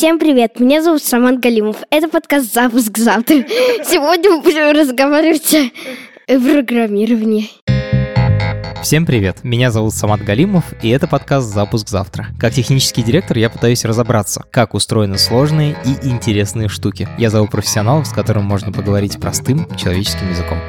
Всем привет, меня зовут Саман Галимов. Это подкаст «Запуск завтра». Сегодня мы будем разговаривать о программировании. Всем привет, меня зовут Самат Галимов, и это подкаст «Запуск завтра». Как технический директор я пытаюсь разобраться, как устроены сложные и интересные штуки. Я зову профессионалов, с которым можно поговорить простым человеческим языком.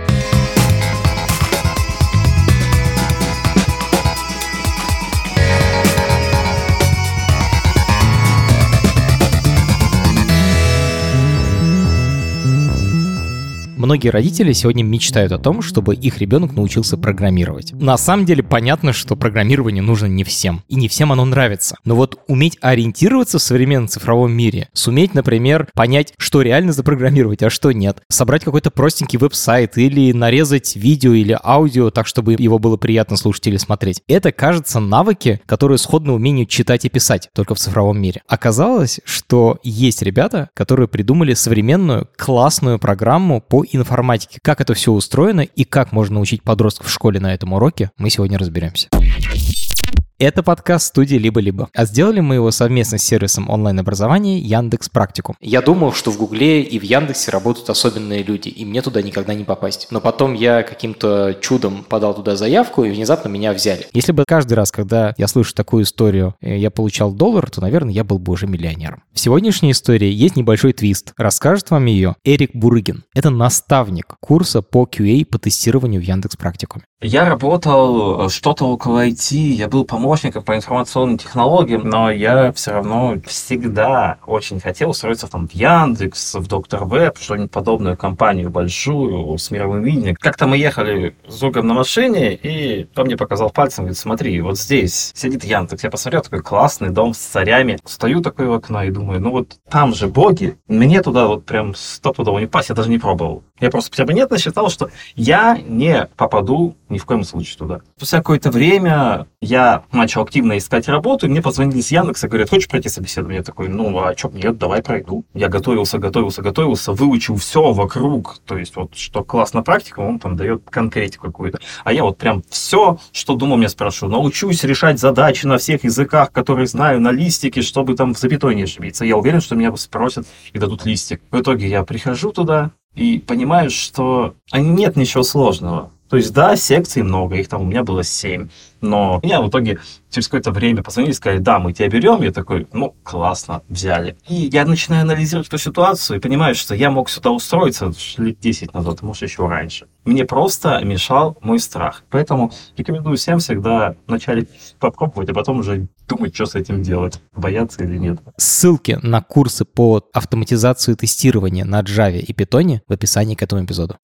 Многие родители сегодня мечтают о том, чтобы их ребенок научился программировать. На самом деле понятно, что программирование нужно не всем, и не всем оно нравится. Но вот уметь ориентироваться в современном цифровом мире, суметь, например, понять, что реально запрограммировать, а что нет, собрать какой-то простенький веб-сайт или нарезать видео или аудио так, чтобы его было приятно слушать или смотреть. Это, кажется, навыки, которые сходны умению читать и писать, только в цифровом мире. Оказалось, что есть ребята, которые придумали современную классную программу по информатики. Как это все устроено и как можно научить подростков в школе на этом уроке, мы сегодня разберемся. Это подкаст студии «Либо-либо». А сделали мы его совместно с сервисом онлайн-образования Яндекс Практикум. Я думал, что в Гугле и в Яндексе работают особенные люди, и мне туда никогда не попасть. Но потом я каким-то чудом подал туда заявку, и внезапно меня взяли. Если бы каждый раз, когда я слышу такую историю, э, я получал доллар, то, наверное, я был бы уже миллионером. В сегодняшней истории есть небольшой твист. Расскажет вам ее Эрик Бурыгин. Это наставник курса по QA по тестированию в Яндекс Практикуме. Я работал что-то около IT, я был помощником по информационным технологиям, но я все равно всегда очень хотел устроиться там, в Яндекс, в Доктор Веб, что-нибудь подобное, компанию большую, с мировым видением. Как-то мы ехали с другом на машине, и он мне показал пальцем, говорит, смотри, вот здесь сидит Яндекс. Я посмотрел, такой классный дом с царями. Стою такой в окно и думаю, ну вот там же боги, мне туда вот прям стопудово не пасть, я даже не пробовал. Я просто перманентно считал, что я не попаду ни в коем случае туда. Спустя какое-то время я начал активно искать работу, и мне позвонили с Яндекса, говорят, хочешь пройти собеседование? Я такой, ну, а что, нет, давай пройду. Я готовился, готовился, готовился, выучил все вокруг, то есть вот что классно практика, он там дает конкретику какую-то. А я вот прям все, что думал, мне спрашиваю, научусь решать задачи на всех языках, которые знаю, на листике, чтобы там в запятой не ошибиться. Я уверен, что меня спросят и дадут листик. В итоге я прихожу туда, и понимаешь, что нет ничего сложного. То есть, да, секций много, их там у меня было семь. Но меня в итоге через какое-то время позвонили и сказали, да, мы тебя берем. Я такой, ну, классно, взяли. И я начинаю анализировать эту ситуацию и понимаю, что я мог сюда устроиться лет 10 назад, может, еще раньше. Мне просто мешал мой страх. Поэтому рекомендую всем всегда вначале попробовать, а потом уже думать, что с этим делать, бояться или нет. Ссылки на курсы по автоматизации тестирования на Java и Python в описании к этому эпизоду.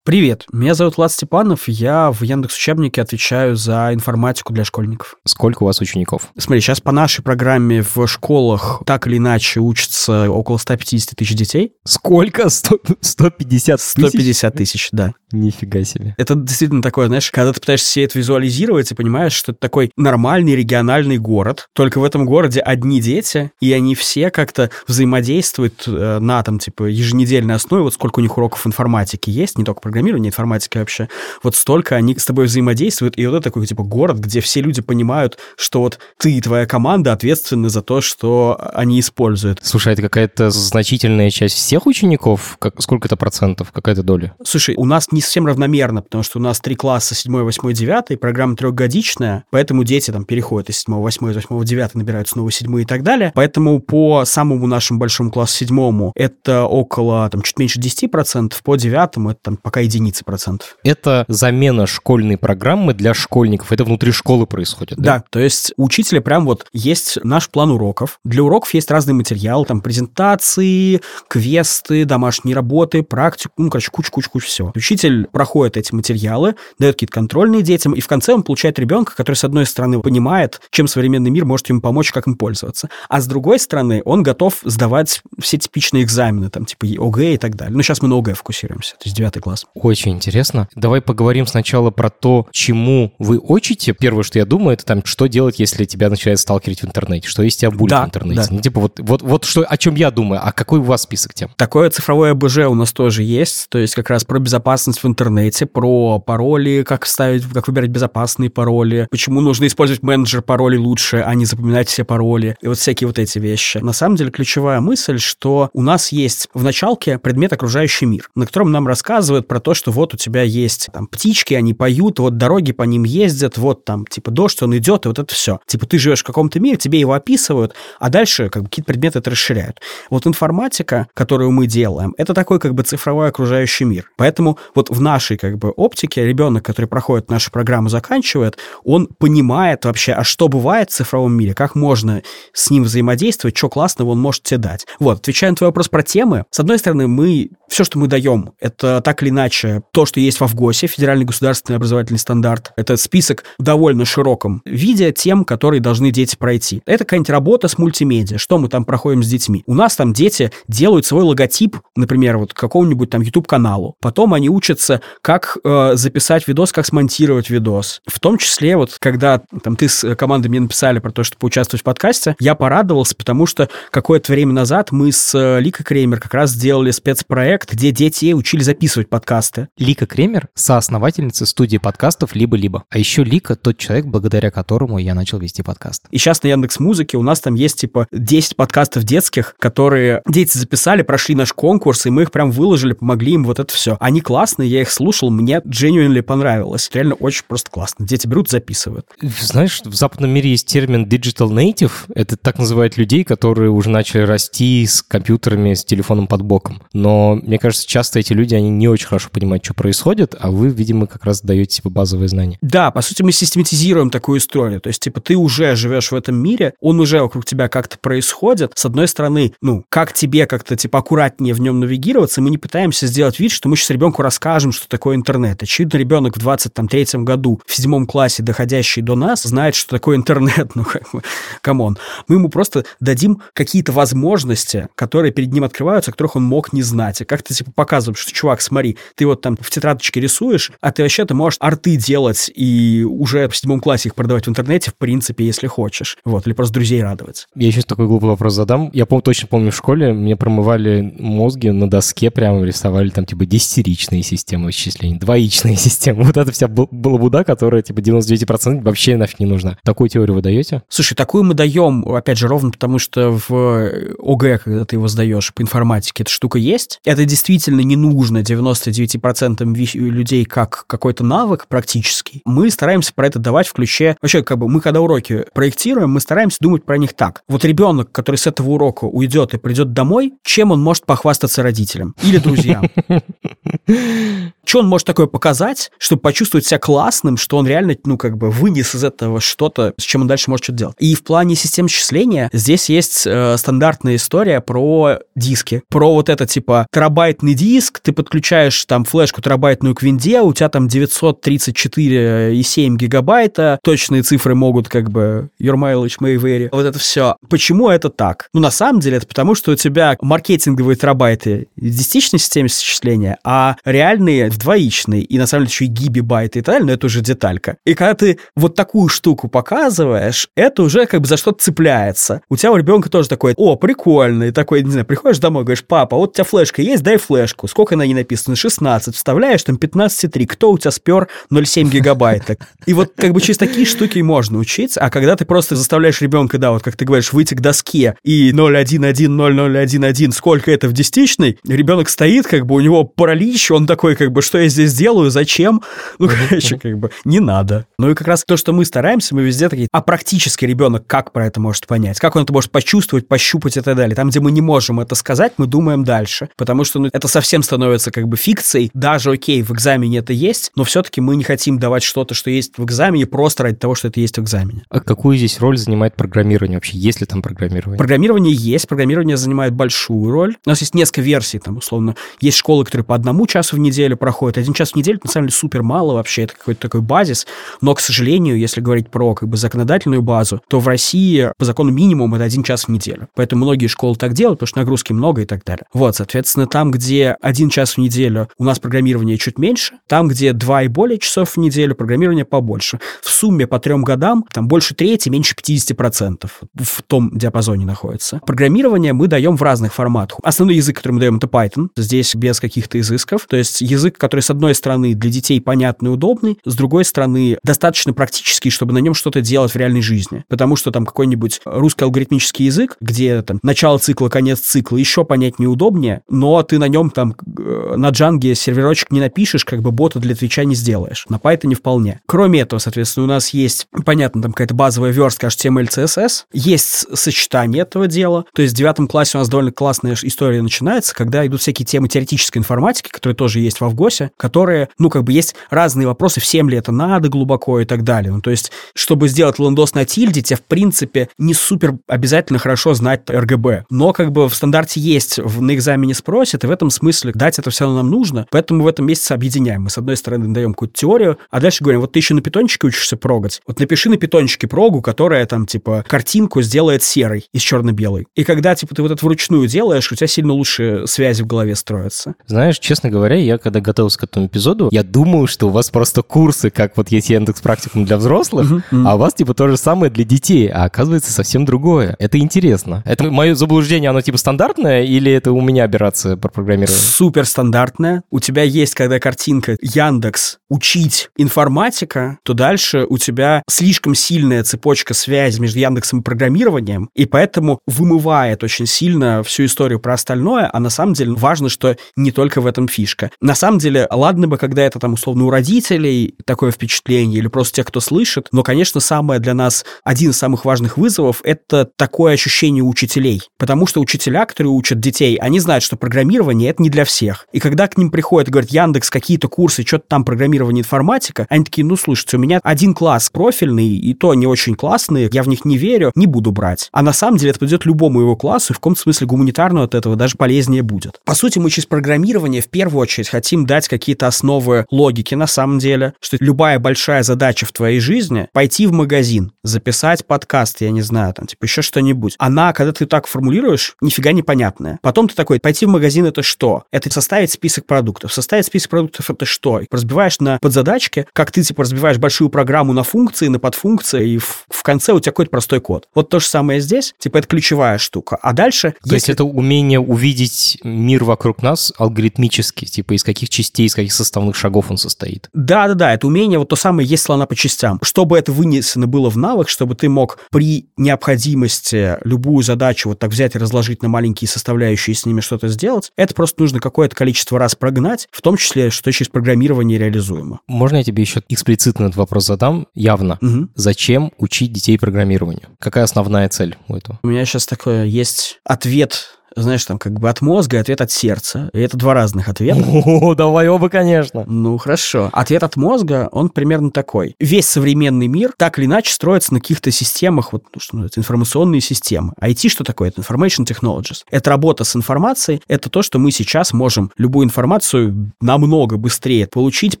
Привет, меня зовут Влад Степанов, я в Яндекс Учебнике отвечаю за информатику для школьников. Сколько у вас учеников? Смотри, сейчас по нашей программе в школах так или иначе учатся около 150 тысяч детей. Сколько? 100, 150 тысяч? 150 тысяч, да. Нифига себе. Это действительно такое, знаешь, когда ты пытаешься себе это визуализировать и понимаешь, что это такой нормальный региональный город, только в этом городе одни дети, и они все как-то взаимодействуют э, на там, типа, еженедельной основе, вот сколько у них уроков информатики есть, не только программирования, информатики вообще, вот столько они с тобой взаимодействуют, и вот это такой, типа, город, где все люди понимают, что вот ты и твоя команда ответственны за то, что они используют. Слушай, это какая-то значительная часть всех учеников? Как, сколько это процентов? Какая-то доля? Слушай, у нас не совсем равномерно, потому что у нас три класса, 7, 8, 9, программа трехгодичная, поэтому дети там переходят из 7, 8, из 8, 9, набирают снова 7 и так далее. Поэтому по самому нашему большому классу 7 это около, там, чуть меньше 10%, по 9 это там пока единицы процентов. Это замена школьной программы для школьников, это внутри школы происходит, да? Да, то есть у учителя прям вот есть наш план уроков. Для уроков есть разные материалы, там презентации, квесты, домашние работы, практику, ну, короче, куча-куча-куча всего. Учитель учитель проходит эти материалы, дает какие-то контрольные детям, и в конце он получает ребенка, который, с одной стороны, понимает, чем современный мир может ему помочь, как им пользоваться, а с другой стороны, он готов сдавать все типичные экзамены, там, типа ОГЭ и так далее. Ну, сейчас мы на ОГЭ фокусируемся, то есть девятый класс. Очень интересно. Давай поговорим сначала про то, чему вы учите. Первое, что я думаю, это там, что делать, если тебя начинает сталкерить в интернете, что есть тебя булит Да, в интернете. да. Ну, типа вот, вот, вот что, о чем я думаю, а какой у вас список тем? Такое цифровое БЖ у нас тоже есть, то есть как раз про безопасность в интернете, про пароли, как ставить, как выбирать безопасные пароли, почему нужно использовать менеджер паролей лучше, а не запоминать все пароли, и вот всякие вот эти вещи. На самом деле ключевая мысль, что у нас есть в началке предмет окружающий мир, на котором нам рассказывают про то, что вот у тебя есть там птички, они поют, вот дороги по ним ездят, вот там типа дождь, он идет, и вот это все. Типа ты живешь в каком-то мире, тебе его описывают, а дальше как бы какие-то предметы это расширяют. Вот информатика, которую мы делаем, это такой как бы цифровой окружающий мир. Поэтому вот в нашей как бы оптике ребенок, который проходит нашу программу, заканчивает, он понимает вообще, а что бывает в цифровом мире, как можно с ним взаимодействовать, что классного он может тебе дать. Вот, отвечая на твой вопрос про темы, с одной стороны, мы, все, что мы даем, это так или иначе то, что есть в ВГОСе, Федеральный государственный образовательный стандарт. Это список в довольно широком виде тем, которые должны дети пройти. Это какая-нибудь работа с мультимедиа, что мы там проходим с детьми. У нас там дети делают свой логотип, например, вот какому-нибудь там YouTube-каналу. Потом они учатся, как э, записать видос, как смонтировать видос. В том числе, вот когда там ты с командой мне написали про то, что поучаствовать в подкасте, я порадовался, потому что какое-то время назад мы с э, Ликой Кремер как раз сделали спецпроект, где дети учили записывать подкасты. Лика Кремер, соосновательница студии подкастов «Либо-либо». А еще Лика — тот человек, благодаря которому я начал вести подкаст. И сейчас на Яндекс Музыке у нас там есть типа 10 подкастов детских, которые дети записали, прошли наш конкурс, и мы их прям выложили, помогли им вот это все. Они классные, я их слушал, мне genuinely понравилось. Реально очень просто классно. Дети берут, записывают. Знаешь, в западном мире есть термин digital native. Это так называют людей, которые уже начали расти с компьютерами, с телефоном под боком. Но мне кажется, часто эти люди, они не очень хорошо понимают, что происходит, а вы, видимо, как раз даете типа базовые знания. Да, по сути, мы систематизируем такую историю. То есть, типа, ты уже живешь в этом мире, он уже вокруг тебя как-то происходит. С одной стороны, ну, как тебе как-то, типа, аккуратнее в нем навигироваться, мы не пытаемся сделать вид, что мы сейчас ребенку расскажем, что такое интернет. Очевидно, ребенок в 23 году, в седьмом классе, доходящий до нас, знает, что такое интернет. Ну, как бы, come on. Мы ему просто дадим какие-то возможности, которые перед ним открываются, которых он мог не знать. И как-то, типа, показываем, что, чувак, смотри, ты вот там в тетрадочке рисуешь, а ты вообще-то можешь арты делать и уже в седьмом классе их продавать в интернете, в принципе, если хочешь. Вот, или просто друзей радовать. Я сейчас такой глупый вопрос задам. Я помню, точно помню в школе, мне промывали мозги на доске, прямо рисовали там типа десятиричные системы вычислений, двоичные системы. Вот это вся балабуда, которая типа 99% вообще нафиг не нужна. Такую теорию вы даете? Слушай, такую мы даем, опять же, ровно потому, что в ОГЭ, когда ты его сдаешь по информатике, эта штука есть. Это действительно не нужно 99% ви- людей как какой-то навык практический. Мы стараемся про это давать в ключе... Вообще, как бы мы когда уроки проектируем, мы стараемся думать про них так. Вот ребенок, который с этого урока уйдет и придет домой, чем он может похвастаться родителям или друзьям? Что он может такое показать, чтобы почувствовать себя классным, что он реально, ну, как бы вынес из этого что-то, с чем он дальше может что-то делать. И в плане систем счисления здесь есть э, стандартная история про диски. Про вот это, типа, терабайтный диск, ты подключаешь там флешку терабайтную к винде, у тебя там 934,7 гигабайта, точные цифры могут как бы your mileage may vary. Вот это все. Почему это так? Ну, на самом деле, это потому, что у тебя маркетинговые терабайты в десятичной системе счисления, а реальные в двоичной, и на самом деле еще и гибибайты и так далее, но это уже деталька. И когда ты вот такую штуку показываешь, это уже как бы за что-то цепляется. У тебя у ребенка тоже такой, о, прикольно, и такой, не знаю, приходишь домой, говоришь, папа, вот у тебя флешка есть, дай флешку. Сколько на ней написано? 16. Вставляешь там 15,3. Кто у тебя спер 0,7 гигабайта? И вот как бы через такие штуки можно учиться, а когда ты просто заставляешь ребенка, да, вот как ты говоришь, выйти к доске и 0,1,1,0011, сколько это в десятичной, ребенок стоит, как бы у него паралич, он такой, как бы, что я здесь делаю, зачем? Ну, короче, как бы, не надо. Ну и как раз то, что мы стараемся, мы везде такие, а практически ребенок как про это может понять? Как он это может почувствовать, пощупать и так далее? Там, где мы не можем это сказать, мы думаем дальше. Потому что ну, это совсем становится как бы фикцией. Даже, окей, в экзамене это есть, но все-таки мы не хотим давать что-то, что есть в экзамене, просто ради того, что это есть в экзамене. А какую здесь роль занимает программирование вообще? Есть ли там программирование? Программирование есть, программирование занимает большую роль. У нас есть несколько версий, там, условно, есть школы, которые по одному часу в неделю проходят, проходит. Один час в неделю, на самом деле, супер мало вообще, это какой-то такой базис, но, к сожалению, если говорить про как бы законодательную базу, то в России по закону минимум это один час в неделю. Поэтому многие школы так делают, потому что нагрузки много и так далее. Вот, соответственно, там, где один час в неделю у нас программирование чуть меньше, там, где два и более часов в неделю, программирование побольше. В сумме по трем годам там больше трети, меньше 50% в том диапазоне находится. Программирование мы даем в разных форматах. Основной язык, который мы даем, это Python. Здесь без каких-то изысков. То есть язык, который, с одной стороны, для детей понятный удобный, с другой стороны, достаточно практический, чтобы на нем что-то делать в реальной жизни. Потому что там какой-нибудь русский алгоритмический язык, где там начало цикла, конец цикла, еще понять неудобнее, но ты на нем там э, на джанге серверочек не напишешь, как бы бота для твича не сделаешь. На Python не вполне. Кроме этого, соответственно, у нас есть, понятно, там какая-то базовая верстка HTML, CSS, есть сочетание этого дела. То есть в девятом классе у нас довольно классная история начинается, когда идут всякие темы теоретической информатики, которые тоже есть в Авгосе, которые, ну, как бы есть разные вопросы, всем ли это надо глубоко и так далее. Ну, то есть, чтобы сделать лендос на тильде, тебе, в принципе, не супер обязательно хорошо знать RGB. Но, как бы, в стандарте есть, в, на экзамене спросят, и в этом смысле дать это все равно нам нужно, поэтому в этом месяце объединяем. Мы, с одной стороны, даем какую-то теорию, а дальше говорим, вот ты еще на питончике учишься прогать, вот напиши на питончике прогу, которая там, типа, картинку сделает серой из черно-белой. И когда, типа, ты вот это вручную делаешь, у тебя сильно лучше связи в голове строятся. Знаешь, честно говоря, я когда готовился к этому эпизоду, я думаю, что у вас просто курсы, как вот есть Яндекс практикум для взрослых, а у вас типа то же самое для детей, а оказывается совсем другое. Это интересно. Это мое заблуждение, оно типа стандартное или это у меня операция по программированию? Супер стандартное. У тебя есть, когда картинка Яндекс учить информатика, то дальше у тебя слишком сильная цепочка связи между Яндексом и программированием, и поэтому вымывает очень сильно всю историю про остальное, а на самом деле важно, что не только в этом фишка. На самом деле, ладно бы, когда это там условно у родителей такое впечатление, или просто те, кто слышит, но, конечно, самое для нас, один из самых важных вызовов, это такое ощущение учителей. Потому что учителя, которые учат детей, они знают, что программирование — это не для всех. И когда к ним приходят и говорят, Яндекс, какие-то курсы, что-то там программирование, информатика, они такие, ну, слушайте, у меня один класс профильный, и то не очень классный, я в них не верю, не буду брать. А на самом деле это подойдет любому его классу, и в каком-то смысле гуманитарно от этого даже полезнее будет. По сути, мы через программирование в первую очередь хотим дать какие-то основы логики на самом деле, что любая большая задача в твоей жизни — пойти в магазин, записать подкаст, я не знаю, там, типа еще что-нибудь. Она, когда ты так формулируешь, нифига непонятная. Потом ты такой, пойти в магазин — это что? Это составить список продуктов. Составить список продуктов — это что? И разбиваешь на подзадачки, как ты, типа, разбиваешь большую программу на функции, на подфункции, и в, в конце у тебя какой-то простой код. Вот то же самое здесь, типа, это ключевая штука. А дальше... То есть это умение увидеть мир вокруг нас алгоритмически, типа из каких частей, из каких составных шагов он состоит. Да-да-да, это умение, вот то самое, есть слона по частям. Чтобы это вынесено было в навык, чтобы ты мог при необходимости любую задачу вот так взять и разложить на маленькие составляющие и с ними что-то сделать, это просто нужно какое-то количество раз прогнать, в том числе, что через программирование реализуемо. Можно я тебе еще эксплицитно этот вопрос задам? Явно. Угу. Зачем учить детей программированию? Какая основная цель у этого? У меня сейчас такое есть ответ знаешь, там как бы от мозга, ответ от сердца. И это два разных ответа. О, давай оба, конечно. Ну, хорошо. Ответ от мозга, он примерно такой. Весь современный мир так или иначе строится на каких-то системах, вот, ну, что называется, информационные системы. IT что такое? Это Information Technologies. Это работа с информацией, это то, что мы сейчас можем любую информацию намного быстрее получить,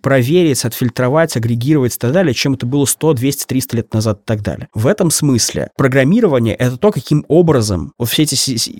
проверить, отфильтровать, агрегировать и так далее, чем это было 100, 200, 300 лет назад и так далее. В этом смысле программирование — это то, каким образом вот все эти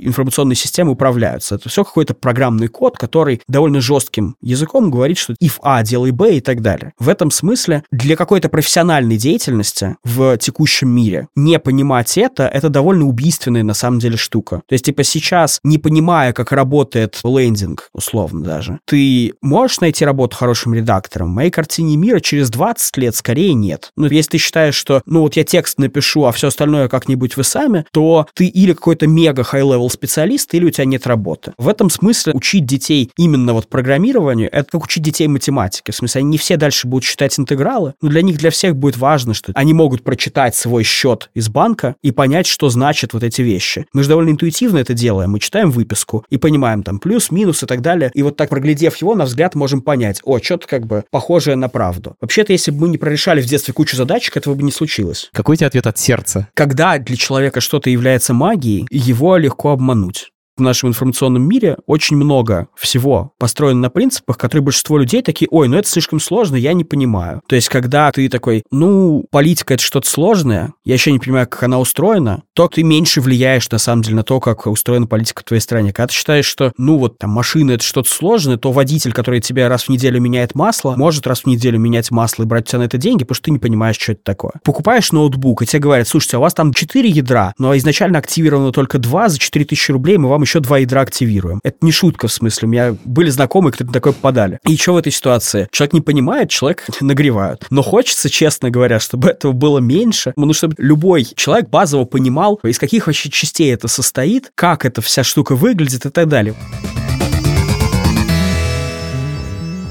информационные системы системы управляются. Это все какой-то программный код, который довольно жестким языком говорит, что if A, делай B и так далее. В этом смысле для какой-то профессиональной деятельности в текущем мире не понимать это, это довольно убийственная на самом деле штука. То есть, типа, сейчас, не понимая, как работает лендинг, условно даже, ты можешь найти работу хорошим редактором? В моей картине мира через 20 лет скорее нет. Ну, если ты считаешь, что, ну, вот я текст напишу, а все остальное как-нибудь вы сами, то ты или какой-то мега high-level специалист, или у тебя нет работы. В этом смысле учить детей именно вот программированию, это как учить детей математике. В смысле, они не все дальше будут считать интегралы, но для них, для всех будет важно, что они могут прочитать свой счет из банка и понять, что значат вот эти вещи. Мы же довольно интуитивно это делаем. Мы читаем выписку и понимаем там плюс, минус и так далее. И вот так, проглядев его, на взгляд можем понять, о, что-то как бы похожее на правду. Вообще-то, если бы мы не прорешали в детстве кучу задачек, этого бы не случилось. Какой у тебя ответ от сердца? Когда для человека что-то является магией, его легко обмануть. В нашем информационном мире очень много всего построено на принципах, которые большинство людей такие, ой, ну это слишком сложно, я не понимаю. То есть, когда ты такой, ну, политика это что-то сложное, я еще не понимаю, как она устроена, то ты меньше влияешь, на самом деле, на то, как устроена политика в твоей стране. Когда ты считаешь, что, ну, вот там машина это что-то сложное, то водитель, который тебе раз в неделю меняет масло, может раз в неделю менять масло и брать у тебя на это деньги, потому что ты не понимаешь, что это такое. Покупаешь ноутбук, и тебе говорят, слушайте, а у вас там 4 ядра, но изначально активировано только 2, за 4000 рублей мы вам еще 2 ядра активируем. Это не шутка, в смысле. У меня были знакомые, кто-то такой попадали. И что в этой ситуации? Человек не понимает, человек нагревают. Но хочется, честно говоря, чтобы этого было меньше, ну, чтобы любой человек базово понимал, из каких вообще частей это состоит, как эта вся штука выглядит и так далее.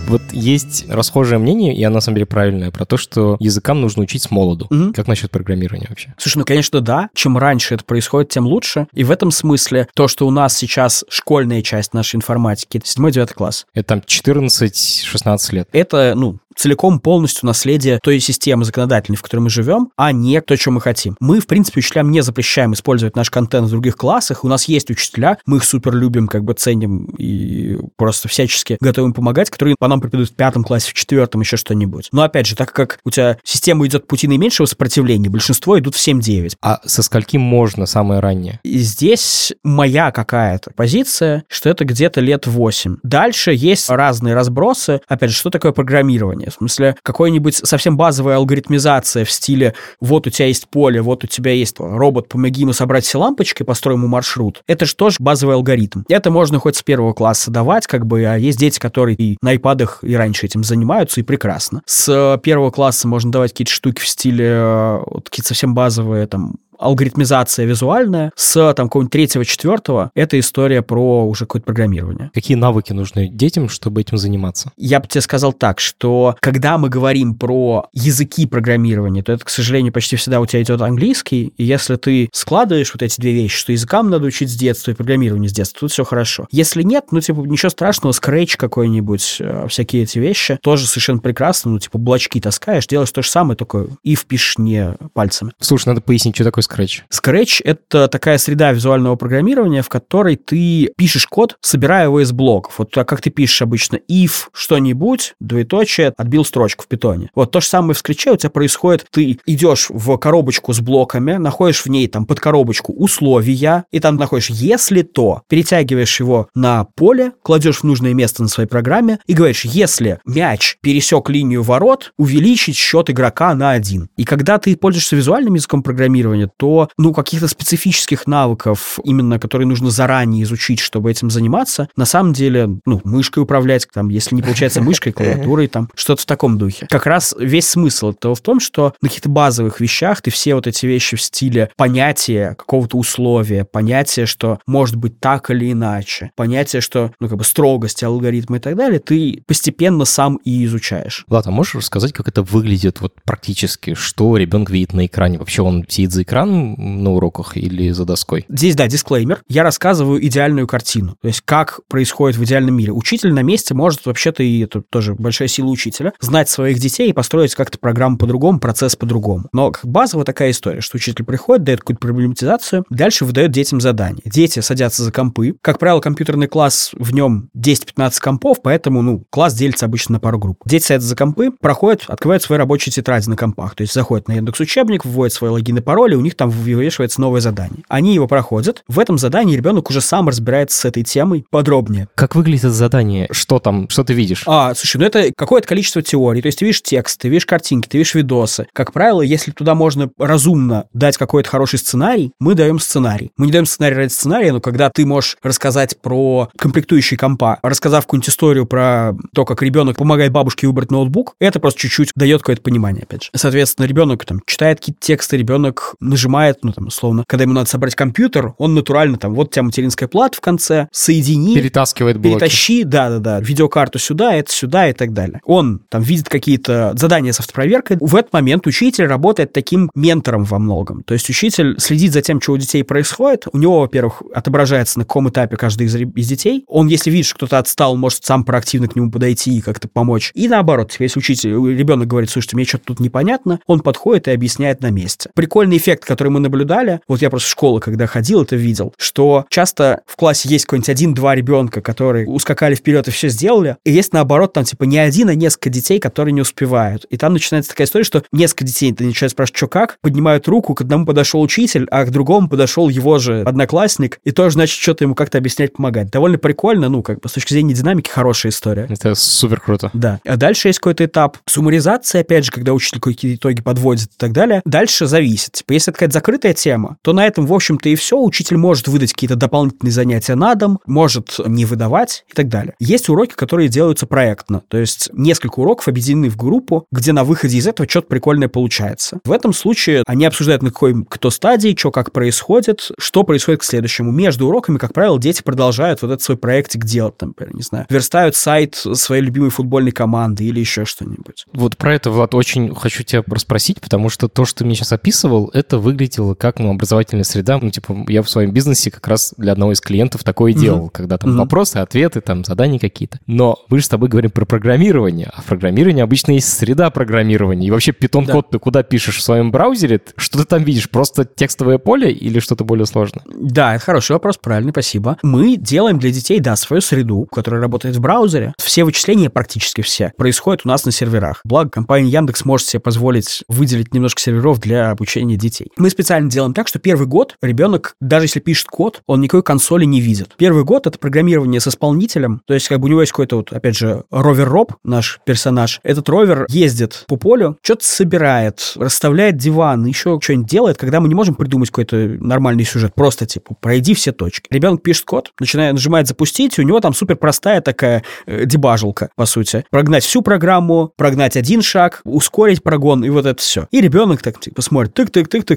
Вот есть расхожее мнение, и оно на самом деле правильное, про то, что языкам нужно учить с молоду. Мгм. Как насчет программирования вообще? Слушай, ну, конечно, да. Чем раньше это происходит, тем лучше. И в этом смысле то, что у нас сейчас школьная часть нашей информатики, это 7-9 класс, Это там 14-16 лет. это, ну, целиком полностью наследие той системы законодательной, в которой мы живем, а не то, что мы хотим. Мы, в принципе, учителям не запрещаем использовать наш контент в других классах. У нас есть учителя, мы их супер любим, как бы ценим и просто всячески готовы им помогать, которые по нам преподают в пятом классе, в четвертом, еще что-нибудь. Но опять же, так как у тебя система идет пути наименьшего сопротивления, большинство идут в 7-9. А со скольки можно самое раннее? И здесь моя какая-то позиция, что это где-то лет 8. Дальше есть разные разбросы. Опять же, что такое программирование? В смысле, какой-нибудь совсем базовая алгоритмизация в стиле вот у тебя есть поле, вот у тебя есть робот, помоги ему собрать все лампочки, построй ему маршрут. Это же тоже базовый алгоритм. Это можно хоть с первого класса давать, как бы, а есть дети, которые и на айпадах и раньше этим занимаются, и прекрасно. С э, первого класса можно давать какие-то штуки в стиле э, вот какие-то совсем базовые там алгоритмизация визуальная, с там какого-нибудь третьего, четвертого, это история про уже какое-то программирование. Какие навыки нужны детям, чтобы этим заниматься? Я бы тебе сказал так, что когда мы говорим про языки программирования, то это, к сожалению, почти всегда у тебя идет английский, и если ты складываешь вот эти две вещи, что языкам надо учить с детства и программирование с детства, тут все хорошо. Если нет, ну, типа, ничего страшного, скретч какой-нибудь, э, всякие эти вещи, тоже совершенно прекрасно, ну, типа, блочки таскаешь, делаешь то же самое, только и впишешь не пальцами. Слушай, надо пояснить, что такое Scratch. Scratch — это такая среда визуального программирования, в которой ты пишешь код, собирая его из блоков. Вот а как ты пишешь обычно if что-нибудь, двоеточие, отбил строчку в питоне. Вот то же самое в Scratch у тебя происходит. Ты идешь в коробочку с блоками, находишь в ней там под коробочку условия, и там находишь «если то», перетягиваешь его на поле, кладешь в нужное место на своей программе и говоришь «если мяч пересек линию ворот, увеличить счет игрока на один». И когда ты пользуешься визуальным языком программирования, то ну, каких-то специфических навыков, именно которые нужно заранее изучить, чтобы этим заниматься, на самом деле, ну, мышкой управлять, там, если не получается мышкой, клавиатурой, там, что-то в таком духе. Как раз весь смысл этого в том, что на каких-то базовых вещах ты все вот эти вещи в стиле понятия какого-то условия, понятия, что может быть так или иначе, понятие, что, ну, как бы строгость алгоритма и так далее, ты постепенно сам и изучаешь. Влад, а можешь рассказать, как это выглядит вот практически? Что ребенок видит на экране? Вообще он сидит за экраном на уроках или за доской? Здесь, да, дисклеймер. Я рассказываю идеальную картину. То есть, как происходит в идеальном мире. Учитель на месте может вообще-то, и это тоже большая сила учителя, знать своих детей и построить как-то программу по-другому, процесс по-другому. Но как базовая такая история, что учитель приходит, дает какую-то проблематизацию, дальше выдает детям задание. Дети садятся за компы. Как правило, компьютерный класс, в нем 10-15 компов, поэтому, ну, класс делится обычно на пару групп. Дети садятся за компы, проходят, открывают свои рабочие тетради на компах. То есть, заходят на Яндекс учебник, вводят свои логины, пароли, у них там вывешивается новое задание. Они его проходят. В этом задании ребенок уже сам разбирается с этой темой подробнее. Как выглядит это задание? Что там? Что ты видишь? А, слушай, ну это какое-то количество теорий. То есть ты видишь текст, ты видишь картинки, ты видишь видосы. Как правило, если туда можно разумно дать какой-то хороший сценарий, мы даем сценарий. Мы не даем сценарий ради сценария, но когда ты можешь рассказать про комплектующие компа, рассказав какую-нибудь историю про то, как ребенок помогает бабушке выбрать ноутбук, это просто чуть-чуть дает какое-то понимание, опять же. Соответственно, ребенок там читает какие-то тексты, ребенок нажимает, ну там, условно, когда ему надо собрать компьютер, он натурально там, вот у тебя материнская плата в конце, соедини, Перетаскивает блоки. перетащи, да-да-да, видеокарту сюда, это сюда и так далее. Он там видит какие-то задания с автопроверкой. В этот момент учитель работает таким ментором во многом. То есть учитель следит за тем, что у детей происходит. У него, во-первых, отображается, на каком этапе каждый из, из детей. Он, если видит, что кто-то отстал, он может сам проактивно к нему подойти и как-то помочь. И наоборот, если учитель, ребенок говорит, слушайте, мне что-то тут непонятно, он подходит и объясняет на месте. Прикольный эффект, который мы наблюдали, вот я просто в школу, когда ходил, это видел, что часто в классе есть какой-нибудь один-два ребенка, которые ускакали вперед и все сделали, и есть наоборот там типа не один, а несколько детей, которые не успевают. И там начинается такая история, что несколько детей, ты начинают спрашивать, что как, поднимают руку, к одному подошел учитель, а к другому подошел его же одноклассник, и тоже, значит, что-то ему как-то объяснять, помогать. Довольно прикольно, ну, как бы с точки зрения динамики хорошая история. Это супер круто. Да. А дальше есть какой-то этап суммаризации, опять же, когда учитель какие-то итоги подводит и так далее. Дальше зависит. Типа, если какая-то закрытая тема, то на этом, в общем-то, и все. Учитель может выдать какие-то дополнительные занятия на дом, может не выдавать и так далее. Есть уроки, которые делаются проектно. То есть несколько уроков объединены в группу, где на выходе из этого что-то прикольное получается. В этом случае они обсуждают, на какой кто стадии, что как происходит, что происходит к следующему. Между уроками, как правило, дети продолжают вот этот свой проектик делать, там, например, не знаю, верстают сайт своей любимой футбольной команды или еще что-нибудь. Вот про это, Влад, очень хочу тебя расспросить, потому что то, что ты мне сейчас описывал, это выглядело как ну, образовательная среда. Ну, типа, я в своем бизнесе как раз для одного из клиентов такое mm-hmm. делал, когда там mm-hmm. вопросы, ответы, там задания какие-то. Но мы же с тобой говорим про программирование, а в программировании обычно есть среда программирования. И вообще питон-код да. ты куда пишешь в своем браузере? Что ты там видишь? Просто текстовое поле или что-то более сложное? Да, это хороший вопрос, правильно, спасибо. Мы делаем для детей, да, свою среду, которая работает в браузере. Все вычисления, практически все, происходят у нас на серверах. Благо, компания Яндекс может себе позволить выделить немножко серверов для обучения детей. Мы специально делаем так, что первый год ребенок, даже если пишет код, он никакой консоли не видит. Первый год — это программирование с исполнителем, то есть как бы у него есть какой-то вот, опять же, ровер Роб, наш персонаж. Этот ровер ездит по полю, что-то собирает, расставляет диван, еще что-нибудь делает, когда мы не можем придумать какой-то нормальный сюжет. Просто, типа, пройди все точки. Ребенок пишет код, начинает, нажимает запустить, и у него там супер простая такая э, дебажилка, по сути. Прогнать всю программу, прогнать один шаг, ускорить прогон, и вот это все. И ребенок так, типа, смотрит,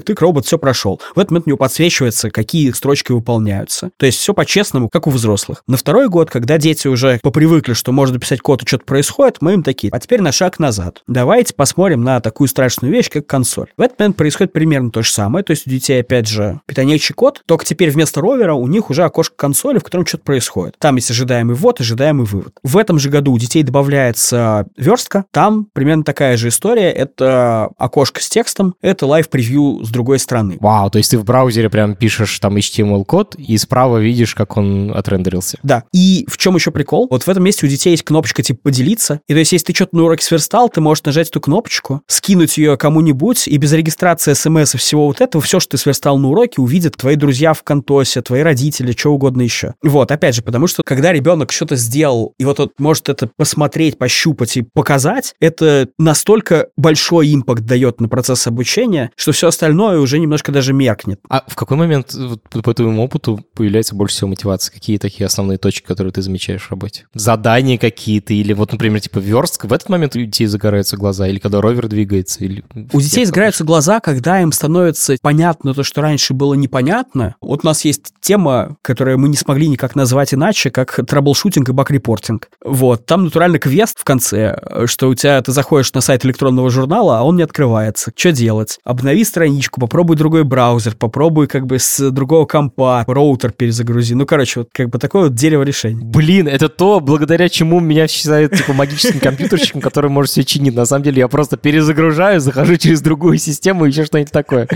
тык-тык-тык-тык-тык, робот все прошел. В этот момент у него подсвечивается, какие строчки выполняются. То есть все по-честному, как у взрослых. На второй год, когда дети уже попривыкли, что можно писать код и что-то происходит, мы им такие, а теперь на шаг назад. Давайте посмотрим на такую страшную вещь, как консоль. В этот момент происходит примерно то же самое, то есть у детей, опять же, питонечий код, только теперь вместо ровера у них уже окошко консоли, в котором что-то происходит. Там есть ожидаемый ввод, ожидаемый вывод. В этом же году у детей добавляется верстка, там примерно такая же история, это окошко с текстом, это live preview с другой стороны. Вау, то есть ты в браузере прям пишешь там HTML-код и справа видишь, как он отрендерился. Да, и в чем еще прикол? Вот в этом месте у детей есть кнопочка типа поделиться, и то есть если ты что-то на уроке сверстал, ты можешь нажать эту кнопочку, скинуть ее кому-нибудь, и без регистрации смс и всего вот этого, все, что ты сверстал на уроке, увидят твои друзья в Контосе, твои родители, что угодно еще. Вот, опять же, потому что когда ребенок что-то сделал, и вот он может это посмотреть, пощупать и показать, это настолько большой impact дает на процесс обучения, что все остальное уже немножко даже меркнет. А в какой момент вот, по твоему опыту появляется больше всего мотивации? Какие такие основные точки, которые ты замечаешь в работе? Задания какие-то или вот, например, типа верстка, в этот момент у детей загораются глаза, или когда ровер двигается, или... У детей загораются глаза, когда им становится понятно то, что раньше было непонятно. Вот у нас есть тема, которую мы не смогли никак назвать иначе, как troubleshooting и bug reporting. Вот, там натурально квест в конце, что у тебя, ты заходишь на сайт электронного журнала, а он не открывается. Что делать? Обнови страничку, попробуй другой браузер, попробуй как бы с другого компа, роутер перезагрузи. Ну, короче, вот как бы такое вот дерево решений. Блин, это то, благодаря чему меня считают, типа, магическим компьютерщиком, который может все чинить. На самом деле я просто перезагружаю, захожу через другую систему и еще что-нибудь такое.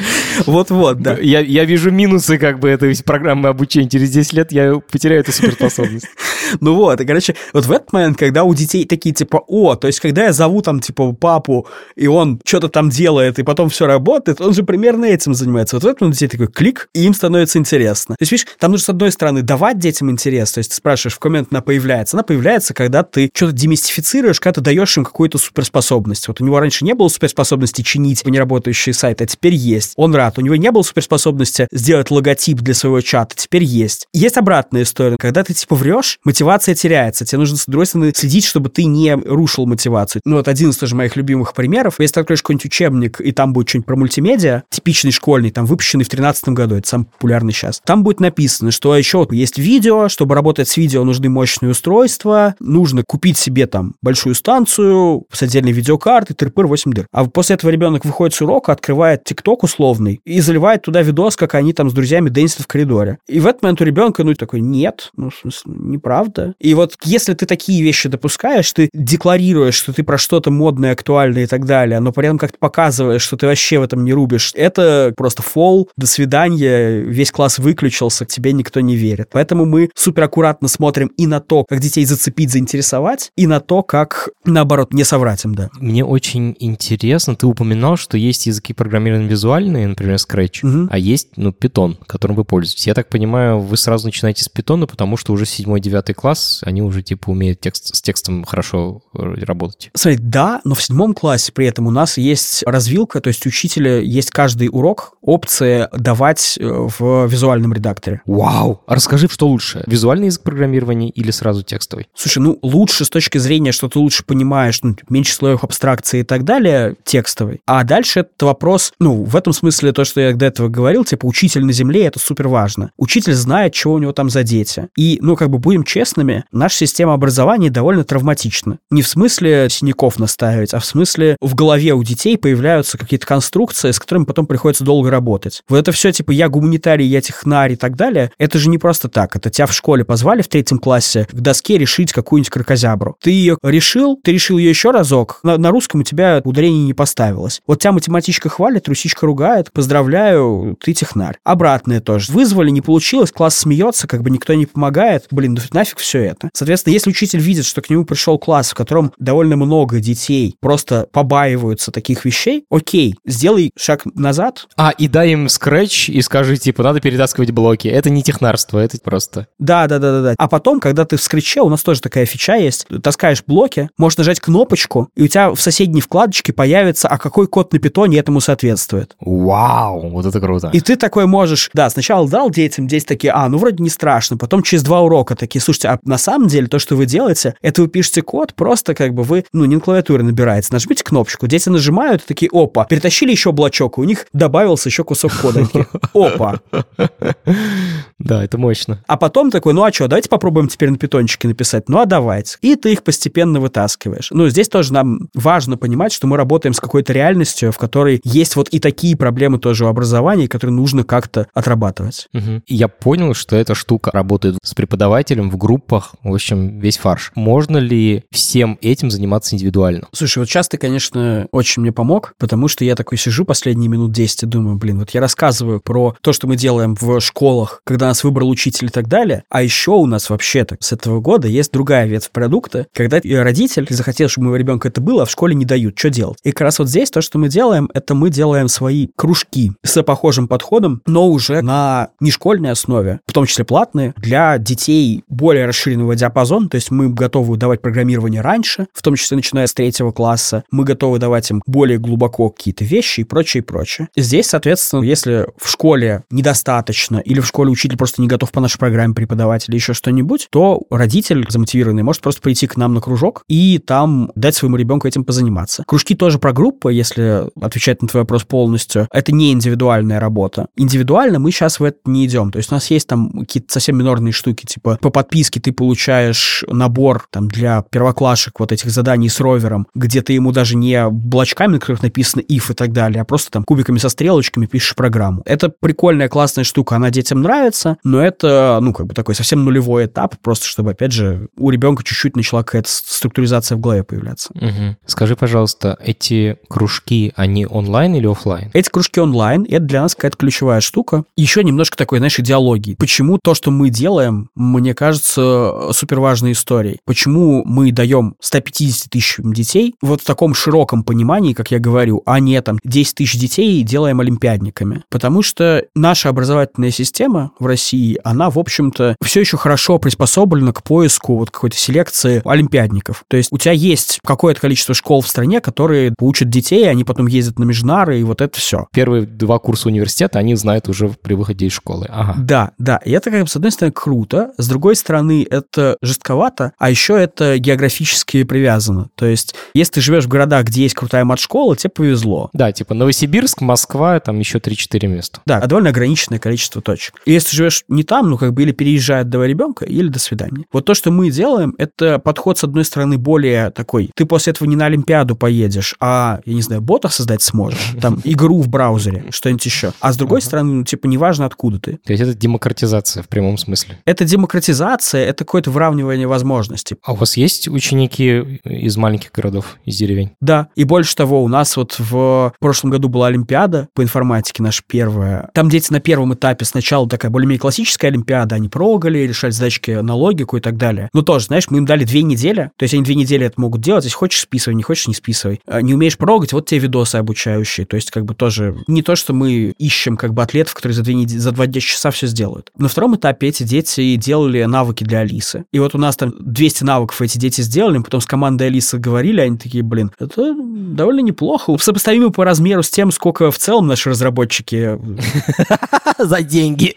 Вот-вот, да. Я, я вижу минусы как бы этой программы обучения. Через 10 лет я потеряю эту суперспособность. Ну вот, и, короче, вот в этот момент, когда у детей такие, типа, о, то есть, когда я зову там, типа, папу, и он что-то там делает, и потом все работает, он же примерно этим занимается. Вот в момент у детей такой клик, и им становится интересно. То есть, видишь, там нужно, с одной стороны, давать детям интерес, то есть, ты спрашиваешь, в какой момент она появляется. Она появляется, когда ты что-то демистифицируешь, когда ты даешь им какую-то суперспособность. Вот у него раньше не было суперспособности чинить неработающие сайты, а теперь есть. Он рад. У него не было суперспособности сделать логотип для своего чата, теперь есть. Есть обратная история. Когда ты, типа, врешь, мотивация теряется. Тебе нужно, с другой стороны, следить, чтобы ты не рушил мотивацию. Ну, вот один из тоже моих любимых примеров. Если ты откроешь какой-нибудь учебник, и там будет что-нибудь про мультимедиа, типичный школьный, там, выпущенный в 2013 году, это самый популярный сейчас, там будет написано, что еще есть видео, чтобы работать с видео, нужны мощные устройства, нужно купить себе там большую станцию с отдельной видеокартой, тырпыр 8 дыр. А после этого ребенок выходит с урока, открывает ТикТок условный и заливает туда видос, как они там с друзьями дэнсят в коридоре. И в этот момент у ребенка, ну, такой, нет, ну, в смысле, неправда, правда. И вот если ты такие вещи допускаешь, ты декларируешь, что ты про что-то модное, актуальное и так далее, но при этом как-то показываешь, что ты вообще в этом не рубишь, это просто фол, до свидания, весь класс выключился, тебе никто не верит. Поэтому мы супер аккуратно смотрим и на то, как детей зацепить, заинтересовать, и на то, как, наоборот, не соврать им, да. Мне очень интересно, ты упоминал, что есть языки программирования визуальные, например, Scratch, Мгм. а есть, ну, Python, которым вы пользуетесь. Я так понимаю, вы сразу начинаете с Python, потому что уже 7-9 класс, они уже, типа, умеют текст, с текстом хорошо э, работать. Смотри, да, но в седьмом классе при этом у нас есть развилка, то есть учителя есть каждый урок опция давать э, в визуальном редакторе. Вау! А расскажи, что лучше, визуальный язык программирования или сразу текстовый? Слушай, ну лучше с точки зрения, что ты лучше понимаешь, ну, меньше слоев абстракции и так далее, текстовый. А дальше это вопрос, ну, в этом смысле то, что я до этого говорил, типа учитель на земле, это супер важно. Учитель знает, чего у него там за дети. И, ну, как бы будем честными, наша система образования довольно травматична. Не в смысле синяков наставить, а в смысле в голове у детей появляются какие-то конструкции, с которыми потом приходится долго работать. Вот это все, типа, я гуманитарий, я технарь и так далее, это же не просто так. Это тебя в школе позвали в третьем классе к доске решить какую-нибудь крокозябру. Ты ее решил, ты решил ее еще разок, на, на русском у тебя ударение не поставилось. Вот тебя математичка хвалит, русичка ругает, поздравляю, ты технарь. Обратное тоже. Вызвали, не получилось, класс смеется, как бы никто не помогает. Блин, ну нафиг все это. Соответственно, если учитель видит, что к нему пришел класс, в котором довольно много детей просто побаиваются таких вещей, окей, сделай шаг назад, А, и дай им Scratch и скажи, типа, надо перетаскивать блоки. Это не технарство, это просто... Да, да, да, да, да. А потом, когда ты в скретче, у нас тоже такая фича есть, таскаешь блоки, можешь нажать кнопочку, и у тебя в соседней вкладочке появится, а какой код на питоне этому соответствует. Вау, вот это круто. И ты такой можешь, да, сначала дал детям, дети такие, а, ну вроде не страшно, потом через два урока такие, слушайте, а на самом деле то, что вы делаете, это вы пишете код, просто как бы вы, ну, не на клавиатуре набираете, нажмите кнопочку, дети нажимают, и такие, опа, перетащили еще блочок, у них добавился еще кусок такие, опа. Да, это мощно. А потом такой, ну а что, давайте попробуем теперь на питончике написать. Ну а давайте. И ты их постепенно вытаскиваешь. Ну, здесь тоже нам важно понимать, что мы работаем с какой-то реальностью, в которой есть вот и такие проблемы тоже у образования, которые нужно как-то отрабатывать. И Я понял, что эта штука работает с преподавателем в группах, в общем, весь фарш. Можно ли всем этим заниматься индивидуально? Слушай, вот сейчас ты, конечно, очень мне помог, потому что я такой сижу последние минут 10 и думаю, блин, вот я рассказываю про то, что мы делаем в школах, когда нас выбрал учитель и так далее, а еще у нас вообще-то с этого года есть другая ветвь продукта, когда родитель захотел, чтобы у моего ребенка это было, а в школе не дают, что делать? И как раз вот здесь то, что мы делаем, это мы делаем свои кружки с похожим подходом, но уже на нешкольной основе, в том числе платные, для детей более расширенного диапазона, то есть мы готовы давать программирование раньше, в том числе начиная с третьего класса, мы готовы давать им более глубоко какие-то вещи и прочее, и прочее. Здесь, соответственно, если в школе недостаточно или в школе учитель просто не готов по нашей программе преподавать или еще что-нибудь, то родитель замотивированный может просто прийти к нам на кружок и там дать своему ребенку этим позаниматься. Кружки тоже про группы, если отвечать на твой вопрос полностью. Это не индивидуальная работа. Индивидуально мы сейчас в это не идем. То есть у нас есть там какие-то совсем минорные штуки, типа по подписке ты получаешь набор там для первоклашек вот этих заданий с ровером, где ты ему даже не блочками, на которых написано if и так далее, а просто там кубиками со стрелочками пишешь программу. Это прикольная, классная штука, она детям нравится, но это, ну, как бы такой совсем нулевой этап, просто чтобы, опять же, у ребенка чуть-чуть начала какая-то структуризация в голове появляться. Мгм. Скажи, пожалуйста, эти кружки, они онлайн или оффлайн? Эти кружки онлайн, это для нас какая-то ключевая штука. Еще немножко такой, знаешь, идеологии. Почему то, что мы делаем, мне кажется, супер важной историей. Почему мы даем 150 тысячам детей вот в таком широком понимании, как я говорю, а не там 10 тысяч детей и делаем олимпиадниками. Потому что наша образовательная система в России, она, в общем-то, все еще хорошо приспособлена к поиску вот какой-то селекции олимпиадников. То есть у тебя есть какое-то количество школ в стране, которые учат детей, они потом ездят на межнары, и вот это все. Первые два курса университета они знают уже при выходе из школы. Ага. Да, да. И это, как бы, с одной стороны, круто, с другой стороны, это жестковато, а еще это географически привязано. То есть, если ты живешь в городах, где есть крутая мат-школа, тебе повезло. Да, типа Новосибирск, Москва, там еще 3-4 места. Да, а довольно ограниченное количество точек. И если живешь не там, ну, как бы, или переезжает давай ребенка, или до свидания. Вот то, что мы делаем, это подход, с одной стороны, более такой, ты после этого не на Олимпиаду поедешь, а, я не знаю, бота создать сможешь, там, игру в браузере, что-нибудь еще. А с другой стороны, ну, типа, неважно, откуда ты. То есть это демократизация в прямом смысле. Это демократизация, это какое-то выравнивание возможностей. А у вас есть ученики из маленьких городов, из деревень? Да, и больше того, у нас вот в прошлом году была Олимпиада по информатике, наша первая. Там дети на первом этапе сначала такая более-менее классическая Олимпиада, они прогали, решали задачки на логику и так далее. Ну тоже, знаешь, мы им дали две недели, то есть они две недели это могут делать, если хочешь списывай, не хочешь не списывай. А Не умеешь прогать, вот тебе видосы обучающие, то есть как бы тоже не то, что мы ищем как бы атлетов, которые за, две недели, за два часа все сделают. На втором этапе эти дети делали навыки для Алисы. И вот у нас там 200 навыков эти дети сделали, потом с командой Алисы говорили, они такие, блин, это довольно неплохо. Сопоставимо по размеру с тем, сколько в целом наши разработчики За деньги.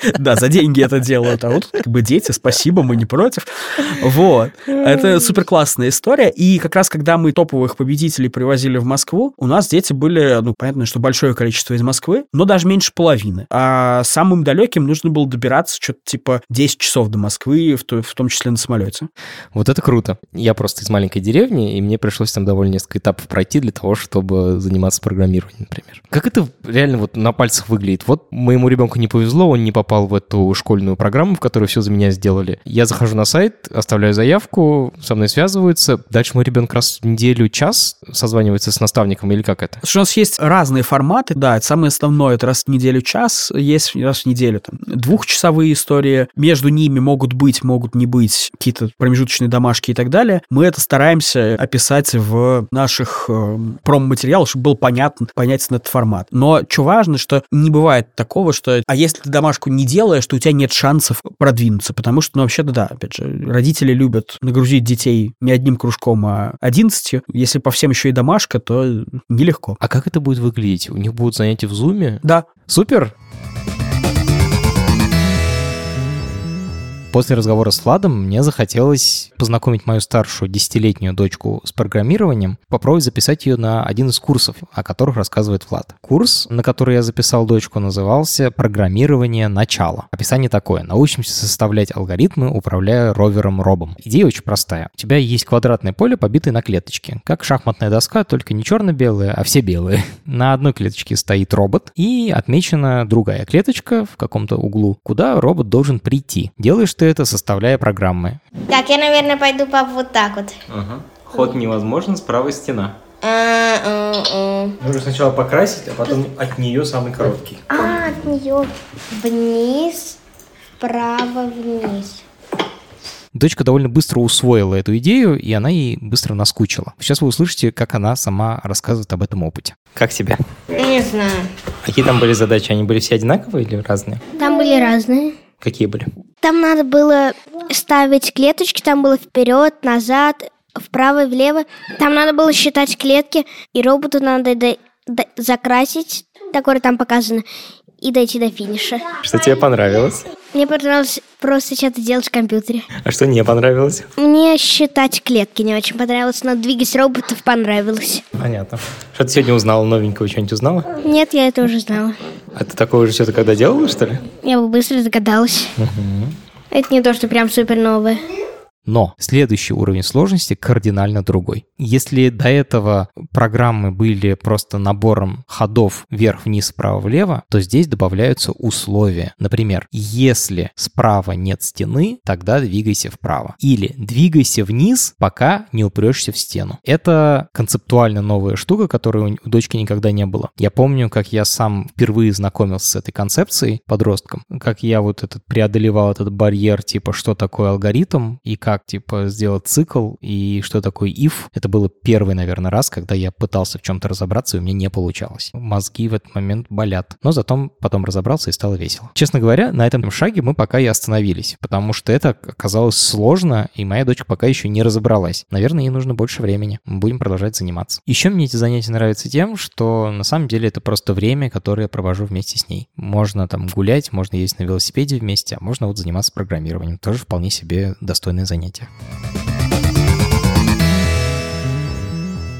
да, за деньги это делают, а вот как бы дети, спасибо, мы не против. Вот. Это супер классная история. И как раз когда мы топовых победителей привозили в Москву, у нас дети были, ну, понятно, что большое количество из Москвы, но даже меньше половины. А самым далеким нужно было добираться что-то типа 10 часов до Москвы, в, то- в том числе на самолете. Вот это круто. Я просто из маленькой деревни, и мне пришлось там довольно несколько этапов пройти для того, чтобы заниматься программированием, например. Как это реально вот на пальцах выглядит? Вот моему ребенку не повезло, он не попал в эту школьную программу, в которой все за меня сделали. Я захожу на сайт, оставляю заявку, со мной связываются. Дальше мой ребенок раз в неделю, час созванивается с наставником или как это? Что у нас есть разные форматы, да, это самое основное, это раз в неделю час, есть раз в неделю там двухчасовые истории, между ними могут быть, могут не быть какие-то промежуточные домашки и так далее. Мы это стараемся описать в наших э, промо-материалах, чтобы был понятен, понятен этот формат. Но что важно, что не бывает такого, что а если ты домашку не делаешь, то у тебя нет шансов продвинуться, потому что, ну, вообще-то, да, опять же, родители любят нагрузить детей не одним кружком, а одиннадцатью. Если по всем еще и домашка, то нелегко. А как это будет выглядеть? У них будут занятия в зуме? Да, Супер! После разговора с Владом мне захотелось познакомить мою старшую десятилетнюю дочку с программированием, попробовать записать ее на один из курсов, о которых рассказывает Влад. Курс, на который я записал дочку, назывался «Программирование. Начало». Описание такое. Научимся составлять алгоритмы, управляя ровером Робом. Идея очень простая. У тебя есть квадратное поле, побитое на клеточки. Как шахматная доска, только не черно-белая, а все белые. На одной клеточке стоит робот, и отмечена другая клеточка в каком-то углу, куда робот должен прийти. Делаешь ты это, составляя программы. Так, я, наверное, пойду по вот так вот. Ход невозможен, справа стена. А, а, а. Нужно сначала покрасить, а потом от нее самый короткий. А, от нее вниз, вправо, вниз. Дочка довольно быстро усвоила эту идею, и она ей быстро наскучила. Сейчас вы услышите, как она сама рассказывает об этом опыте. Как тебе? Не знаю. Какие там были задачи? Они были все одинаковые или разные? Там были разные. Какие были? Там надо было ставить клеточки, там было вперед, назад, вправо влево. Там надо было считать клетки, и роботу надо до- до- закрасить, такое там показано, и дойти до финиша. Что тебе понравилось? Мне понравилось просто что-то делать в компьютере. А что не понравилось? Мне считать клетки не очень понравилось, но двигать роботов понравилось. Понятно. Что ты сегодня узнала новенького? Что-нибудь узнала? Нет, я это уже знала. А ты такое уже что-то когда делала, что ли? Я бы быстро догадалась. Это не то, что прям супер новое. Но следующий уровень сложности кардинально другой. Если до этого программы были просто набором ходов вверх, вниз, справа, влево, то здесь добавляются условия. Например, если справа нет стены, тогда двигайся вправо. Или двигайся вниз, пока не упрешься в стену. Это концептуально новая штука, которой у дочки никогда не было. Я помню, как я сам впервые знакомился с этой концепцией подростком, как я вот этот преодолевал этот барьер, типа, что такое алгоритм и как, типа, сделать цикл и что такое if. Это было первый, наверное, раз, когда я пытался в чем-то разобраться, и у меня не получалось. Мозги в этот момент болят. Но зато потом разобрался и стало весело. Честно говоря, на этом шаге мы пока и остановились, потому что это оказалось сложно, и моя дочка пока еще не разобралась. Наверное, ей нужно больше времени. Мы будем продолжать заниматься. Еще мне эти занятия нравятся тем, что на самом деле это просто время, которое я провожу вместе с ней. Можно там гулять, можно ездить на велосипеде вместе, а можно вот заниматься программированием. Тоже вполне себе достойное занятие.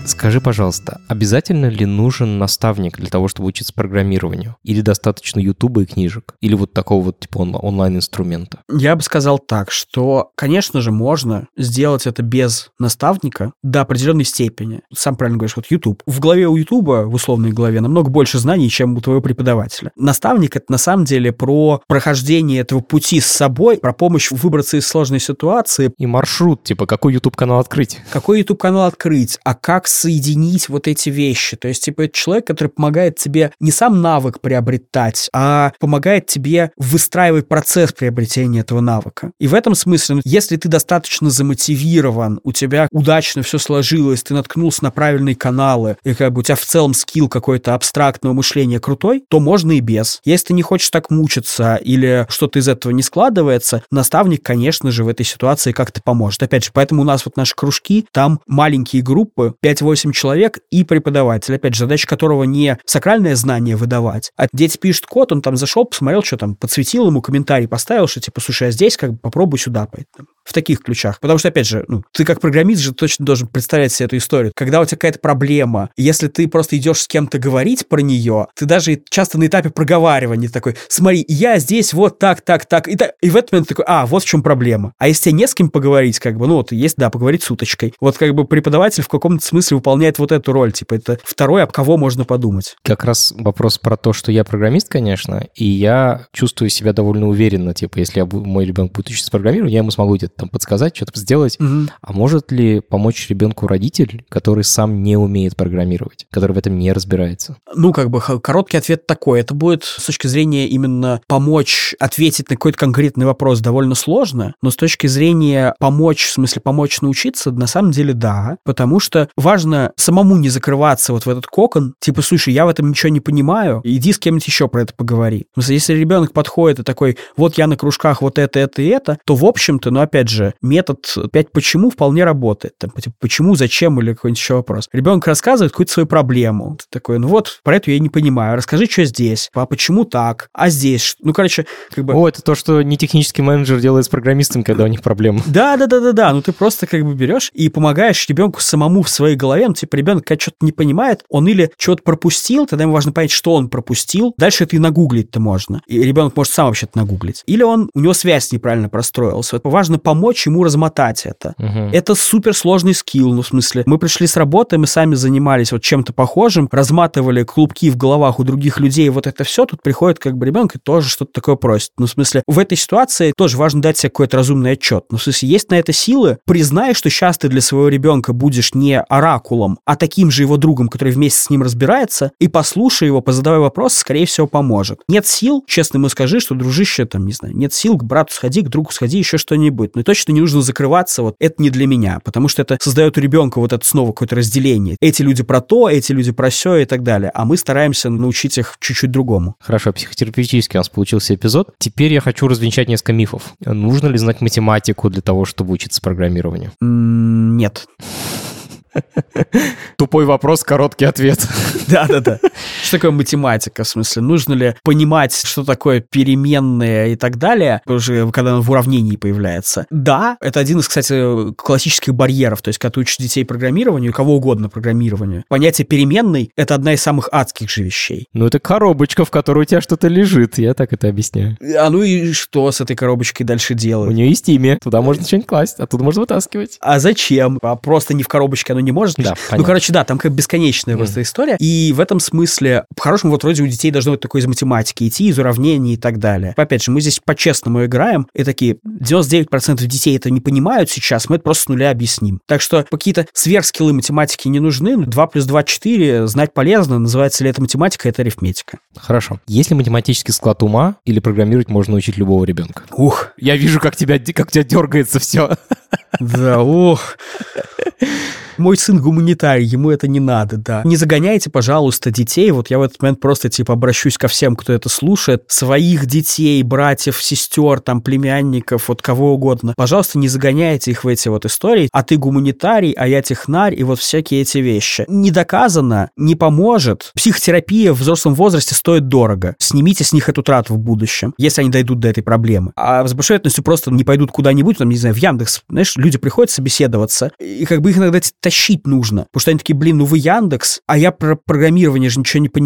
С Скажи, пожалуйста, обязательно ли нужен наставник для того, чтобы учиться программированию? Или достаточно Ютуба и книжек? Или вот такого вот типа он- онлайн-инструмента? Я бы сказал так, что, конечно же, можно сделать это без наставника до определенной степени. Сам правильно говоришь, вот YouTube. В голове у YouTube, в условной голове, намного больше знаний, чем у твоего преподавателя. Наставник — это на самом деле про прохождение этого пути с собой, про помощь выбраться из сложной ситуации, И маршрут, типа, какой YouTube-канал открыть? какой YouTube-канал открыть, а как соединить вот эти вещи. То есть, типа, это человек, который помогает тебе не сам навык приобретать, а помогает тебе выстраивать процесс приобретения этого навыка. И в этом смысле, ну, если ты достаточно замотивирован, у тебя удачно все сложилось, ты наткнулся на правильные каналы, и как бы у тебя в целом скилл какой-то абстрактного мышления крутой, то можно и без. Если ты не хочешь так мучиться или что-то из этого не складывается, наставник, конечно же, в этой ситуации как-то поможет. Опять же, поэтому у нас вот наши кружки, там маленькие группы, 5-8 человек и преподаватель, опять же, задача которого не сакральное знание выдавать, а дети пишут код, он там зашел, посмотрел, что там, подсветил ему комментарий, поставил, что типа, слушай, а здесь как бы попробуй сюда пойти. В таких ключах. Потому что, опять же, ну, ты как программист же точно должен представлять себе эту историю. Когда у тебя какая-то проблема, если ты просто идешь с кем-то говорить про нее, ты даже часто на этапе проговаривания такой, смотри, я здесь вот так, так, так, и, так, и в этот момент такой, а, вот в чем проблема. А если тебе не с кем поговорить, как бы, ну, вот есть, да, поговорить с уточкой. Вот как бы преподаватель в каком-то смысле выполняет вот эту роль, типа, это второй, об кого можно подумать. Как раз вопрос про то, что я программист, конечно, и я чувствую себя довольно уверенно, типа, если я, мой ребенок будет учиться программированию, я ему смогу где-то там подсказать, что-то сделать. А может ли помочь ребенку родитель, который сам не умеет программировать, который в этом не разбирается? Ну, как бы короткий ответ такой. Это будет с точки зрения именно помочь ответить на какой-то конкретный вопрос довольно сложно, но с точки зрения помочь, в смысле помочь научиться, на самом деле да, потому что важно самому не закрываться вот в этот кокон, типа, слушай, я в этом ничего не понимаю, иди с кем-нибудь еще про это поговори. Если ребенок подходит и такой, вот я на кружках вот это, это и это, то, в общем-то, ну, опять же, метод 5 почему вполне работает. Там, типа, почему, зачем или какой-нибудь еще вопрос. Ребенок рассказывает какую-то свою проблему. Ты такой, ну вот, про эту я не понимаю. Расскажи, что здесь, а почему так, а здесь. Ну, короче, как бы... О, это то, что не технический менеджер делает с программистом, когда у них проблемы. Да, да, да, да, да. Ну ты просто как бы берешь и помогаешь ребенку самому в своей голове. Ну, типа, ребенок, когда что-то не понимает, он или что-то пропустил, тогда ему важно понять, что он пропустил. Дальше это и нагуглить-то можно. И ребенок может сам вообще-то нагуглить. Или он, у него связь неправильно простроилась. Вот важно помочь ему размотать это. Мгм. Это суперсложный скилл, ну, в смысле, мы пришли с работы, мы сами занимались вот чем-то похожим, разматывали клубки в головах у других людей, вот это все, тут приходит как бы ребенок и тоже что-то такое просит. Ну, в смысле, в этой ситуации тоже важно дать себе какой-то разумный отчет. Ну, в смысле, есть на это силы, признай, что сейчас ты для своего ребенка будешь не оракулом, а таким же его другом, который вместе с ним разбирается, и послушай его, позадавай вопрос, скорее всего, поможет. Нет сил, честно ему скажи, что, дружище, там, не знаю, нет сил, к брату сходи, к другу сходи, еще что-нибудь. Но точно не нужно закрываться, вот это не для меня, потому что это создает у ребенка вот это снова какое-то разделение. Эти люди про то, эти люди про все и так далее. А мы стараемся научить их чуть-чуть другому. Хорошо, психотерапевтический у нас получился эпизод. Теперь я хочу развенчать несколько мифов. Нужно ли знать математику для того, чтобы учиться программированию? Нет. Тупой вопрос, короткий ответ. Да-да-да. Что такое математика? В смысле, нужно ли понимать, что такое переменные и так далее, уже когда он в уравнении появляется? Да, это один из, кстати, классических барьеров. То есть, когда ты учишь детей программированию, кого угодно программированию, понятие переменной — это одна из самых адских же вещей. Ну, это коробочка, в которой у тебя что-то лежит. Я так это объясняю. А ну и что с этой коробочкой дальше У делать? нее есть имя. Туда можно что-нибудь класть, оттуда можно вытаскивать. А зачем? А просто не в коробочке оно не может Да? Ну, короче, да, там как бесконечная просто история. И в этом смысле, по-хорошему, вот вроде у детей должно быть такое из математики идти, из уравнений и так далее. Опять же, мы здесь по-честному играем, и такие 99% детей это не понимают сейчас, мы это просто с нуля объясним. Так что какие-то сверхскиллы математики не нужны. 2 плюс 2 — 4, знать полезно. Называется ли это математика, это арифметика. Хорошо. Есть ли математический склад ума или программировать можно научить любого ребенка? Ух, Я вижу, как тебя, как у тебя дергается все. да, ух. Мой сын гуманитарий, ему это не надо, да. Не загоняйте, пожалуйста, детей. Вот я в этот момент просто, типа, обращусь ко всем, кто это слушает, своих детей, братьев, сестер, там, племянников, вот кого угодно. Пожалуйста, не загоняйте их в эти вот истории, а ты гуманитарий, а я технарь, и вот всякие эти вещи. Не доказано, не поможет. Психотерапия в взрослом возрасте стоит дорого. Снимите с них эту трату в будущем, если они дойдут до этой проблемы. А с большой вероятностью просто не пойдут куда-нибудь, там, не знаю, в Яндекс. Знаешь, люди приходят собеседоваться, и как бы их иногда тащить нужно. Потому что они такие, блин, ну вы Яндекс, а я про программирование же ничего не понимаю.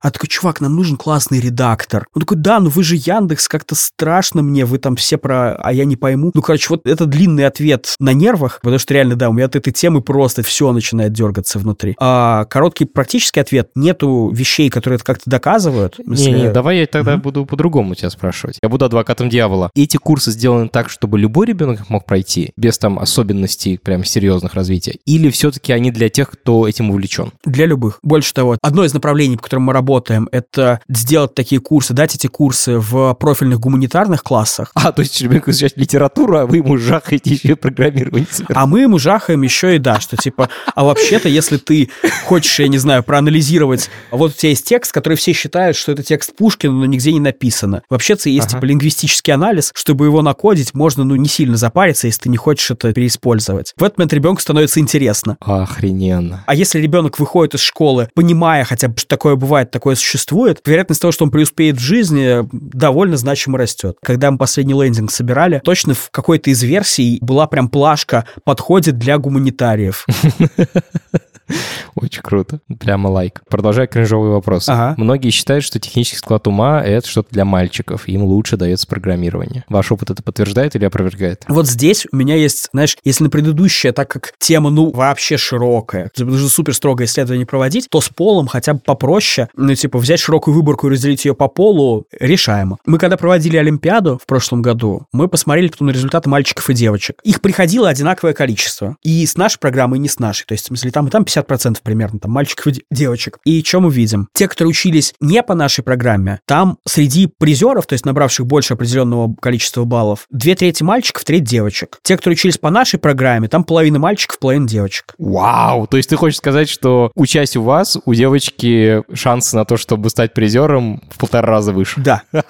А такой, чувак, нам нужен классный редактор. Он такой, да, ну вы же Яндекс, как-то страшно мне, вы там все про, а я не пойму. Ну, короче, вот это длинный ответ на нервах, потому что реально, да, у меня от этой темы просто все начинает дергаться внутри. А короткий практический ответ, нету вещей, которые это как-то доказывают. Не-не, давай я тогда угу. буду по-другому тебя спрашивать. Я буду адвокатом дьявола. Эти курсы сделаны так, чтобы любой ребенок мог пройти, без там особенностей прям серьезных развития? Или все-таки они для тех, кто этим увлечен? Для любых. Больше того, одно из направлений, по которым мы работаем, это сделать такие курсы, дать эти курсы в профильных гуманитарных классах. А, то есть ребенку изучать литературу, а вы ему жахаете еще программирование. А мы ему жахаем еще и да, что типа, а вообще-то, если ты хочешь, я не знаю, проанализировать, вот у тебя есть текст, который все считают, что это текст Пушкина, но нигде не написано. Вообще-то есть ага. типа лингвистический анализ, чтобы его накодить, можно, ну, не сильно запариться, если ты не хочешь это переиспользовать. В этот момент ребенку становится интересно. Охрененно. А если ребенок выходит из школы, понимая хотя бы, что такое бывает, такое существует, вероятность того, что он преуспеет в жизни, довольно значимо растет. Когда мы последний лендинг собирали, точно в какой-то из версий была прям плашка «Подходит для гуманитариев». Очень круто. Прямо лайк. Продолжая кринжовый вопрос. Ага. Многие считают, что технический склад ума — это что-то для мальчиков, им лучше дается программирование. Ваш опыт это подтверждает или опровергает? Вот здесь у меня есть, знаешь, если на предыдущее, так как тема, ну, вообще широкая, нужно супер строгое исследование проводить, то с полом хотя бы попроще, ну, типа, взять широкую выборку и разделить ее по полу, решаемо. Мы когда проводили Олимпиаду в прошлом году, мы посмотрели потом на результаты мальчиков и девочек. Их приходило одинаковое количество. И с нашей программой, и не с нашей. То есть, в смысле, там и там 50% примерно, там, мальчиков и девочек. И что мы видим? Те, которые учились не по нашей программе, там среди призеров, то есть набравших больше определенного количества баллов, две трети мальчиков, треть девочек. Те, которые учились по нашей программе, там половина мальчиков, половина девочек. Вау! То есть ты хочешь сказать, что учась у вас, у девочки шансы на то, чтобы стать призером в полтора раза выше? Да.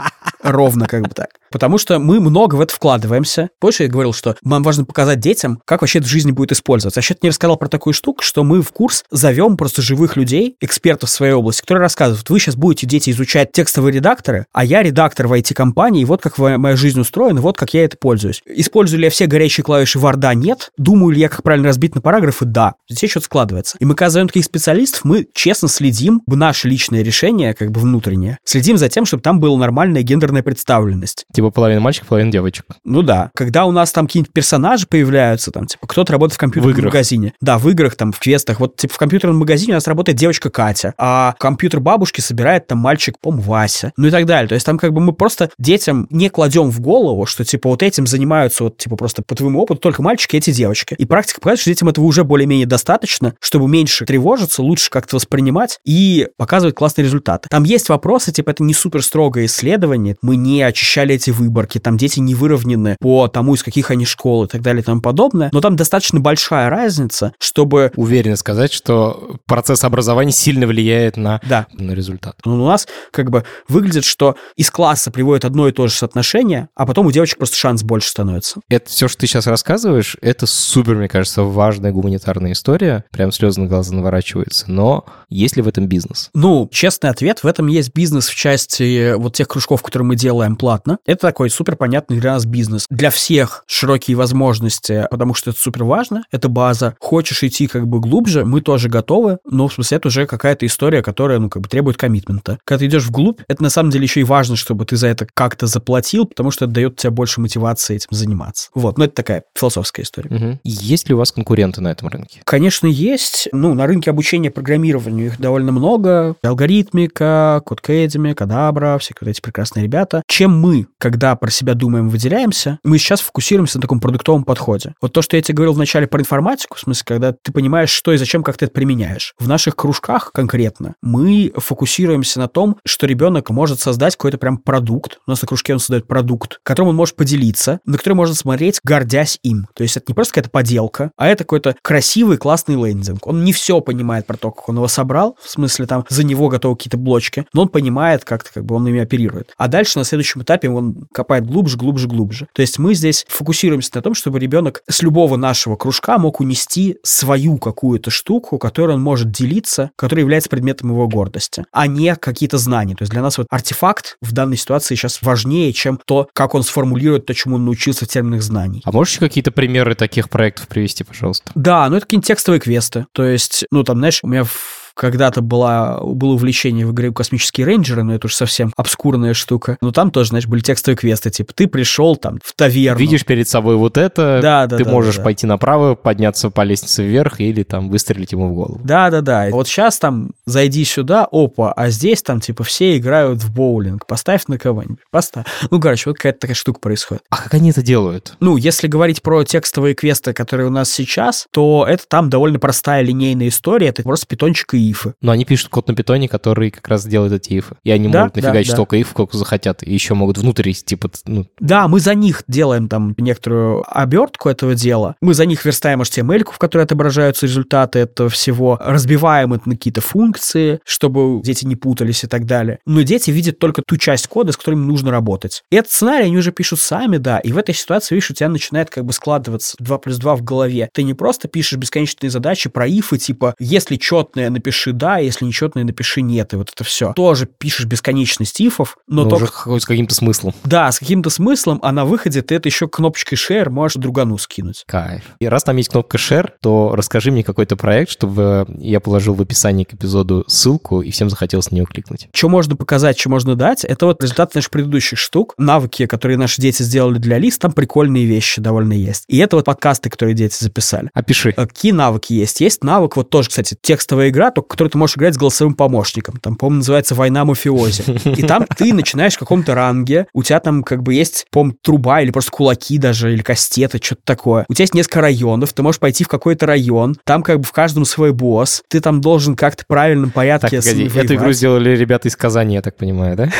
Ровно как бы так. Потому что мы много в это вкладываемся. Позже я говорил, что нам важно показать детям, как вообще это в жизни будет использоваться. А еще не рассказал про такую штуку, что мы в курс зовем просто живых людей, экспертов в своей области, которые рассказывают, вы сейчас будете, дети, изучать текстовые редакторы, а я редактор в IT-компании, вот как моя жизнь устроена, вот как я это пользуюсь. Использую ли я все горячие клавиши Варда? Нет. Думаю ли я, как правильно разбить на параграфы? Да. Здесь что-то складывается. И мы, когда зовем таких специалистов, мы честно следим в наше личное решение, как бы внутреннее, следим за тем, чтобы там была нормальная гендерная представленность. Типа половина мальчиков, половина девочек. Ну да. Когда у нас там какие-нибудь персонажи появляются, там, типа, кто-то работает в компьютерном в магазине. Да, в играх, там, в квестах. Вот, типа, в компьютерном магазине у нас работает девочка Катя, а компьютер бабушки собирает там мальчик, пом Вася, ну и так далее. То есть там как бы мы просто детям не кладем в голову, что, типа, вот этим занимаются, вот, типа, просто по твоему опыту только мальчики, эти девочки. И практика показывает, что детям этого уже более-менее достаточно, чтобы меньше тревожиться, лучше как-то воспринимать и показывать классные результаты. Там есть вопросы, типа, это не супер строгое исследование, мы не очищали эти выборки, там дети не выровнены по тому, из каких они школ и так далее и тому подобное, но там достаточно большая разница, чтобы... Уверенно сказать, что процесс образования сильно влияет на, да. на результат. Но у нас как бы выглядит, что из класса приводит одно и то же соотношение, а потом у девочек просто шанс больше становится. Это все, что ты сейчас рассказываешь, это супер, мне кажется, важная гуманитарная история. Прям слезы на глаза наворачиваются. Но есть ли в этом бизнес? Ну, честный ответ, в этом есть бизнес в части вот тех кружков, которые мы делаем платно. Это такой супер понятный для нас бизнес. Для всех широкие возможности, потому что это супер важно, это база. Хочешь идти как бы глубже, мы тоже готовы, но в смысле это уже какая-то история, которая, ну, как бы требует коммитмента. Когда ты идешь вглубь, это на самом деле еще и важно, чтобы ты за это как-то заплатил, потому что это дает тебе больше мотивации этим заниматься. Вот, но это такая философская история. Угу. Есть ли у вас конкуренты на этом рынке? Конечно, есть. Ну, на рынке обучения программированию их довольно много. Алгоритмика, Код Academy, Кадабра, все вот эти прекрасные ребята ребята, чем мы, когда про себя думаем, выделяемся, мы сейчас фокусируемся на таком продуктовом подходе. Вот то, что я тебе говорил вначале про информатику, в смысле, когда ты понимаешь, что и зачем, как ты это применяешь. В наших кружках конкретно мы фокусируемся на том, что ребенок может создать какой-то прям продукт. У нас на кружке он создает продукт, которым он может поделиться, на который можно смотреть, гордясь им. То есть это не просто какая-то поделка, а это какой-то красивый, классный лендинг. Он не все понимает про то, как он его собрал, в смысле там за него готовы какие-то блочки, но он понимает как-то, как бы он ими оперирует. А дальше на следующем этапе он копает глубже, глубже, глубже. То есть мы здесь фокусируемся на том, чтобы ребенок с любого нашего кружка мог унести свою какую-то штуку, которой он может делиться, которая является предметом его гордости, а не какие-то знания. То есть для нас вот артефакт в данной ситуации сейчас важнее, чем то, как он сформулирует то, чему он научился в терминах знаний. А можешь какие-то примеры таких проектов привести, пожалуйста? Да, ну это какие-нибудь текстовые квесты. То есть, ну там, знаешь, у меня в когда-то была, было увлечение в игре «Космические рейнджеры», но это уж совсем обскурная штука. Но там тоже, знаешь, были текстовые квесты, типа ты пришел там в таверну. Видишь перед собой вот это, да, да, ты да, можешь да, да. пойти направо, подняться по лестнице вверх или там выстрелить ему в голову. Да-да-да. Вот сейчас там зайди сюда, опа, а здесь там типа все играют в боулинг. Поставь на кого-нибудь. Поставь. Ну, короче, вот какая-то такая штука происходит. А как они это делают? Ну, если говорить про текстовые квесты, которые у нас сейчас, то это там довольно простая линейная история. Это просто питончик и ифы. Но они пишут код на питоне, который как раз делает эти ифы. И они Да, могут нафигачить да, да. столько иф, сколько захотят. И еще могут внутрь, типа, ну, Да, мы за них делаем там некоторую обертку этого дела. Мы за них верстаем HTML, в которой отображаются результаты этого всего, разбиваем это на какие-то функции, чтобы дети не путались и так далее. Но дети видят только ту часть кода, с которым им нужно работать. И этот сценарий они уже пишут сами, да, и в этой ситуации, видишь, у тебя начинает как бы складываться 2 плюс 2 в голове. Ты не просто пишешь бесконечные задачи про ифы, типа, если четное, напиши да, если нечетное, напиши нет, и вот это все. Тоже пишешь бесконечность ифов, но ну, только уже с каким-то смыслом. да, с каким-то смыслом, а на выходе ты это еще кнопочкой share можешь другану скинуть. Кайф. И раз там есть кнопка Share, то расскажи мне какой-то проект, чтобы я положил в описании к эпизоду ссылку, и всем захотелось на нее кликнуть. Что можно показать, что можно дать, это вот результат наших предыдущих штук, навыки, которые наши дети сделали для лист, там прикольные вещи довольно есть. И это вот подкасты, которые дети записали. Опиши. А Какие навыки есть? Есть навык, вот тоже, кстати, текстовая игра, только который ты можешь играть с голосовым помощником. Там, по-моему, называется «Война мафиози». И там ты начинаешь в каком-то ранге, у тебя там как бы есть, по труба или просто кулаки даже, или кастеты, что-то такое. У тебя есть несколько районов, ты можешь пойти в какой-то район, там как бы в каждом свой босс, ты там должен как-то в правильном порядке Так, погоди, эту игру сделали ребята из Казани, я так понимаю, да?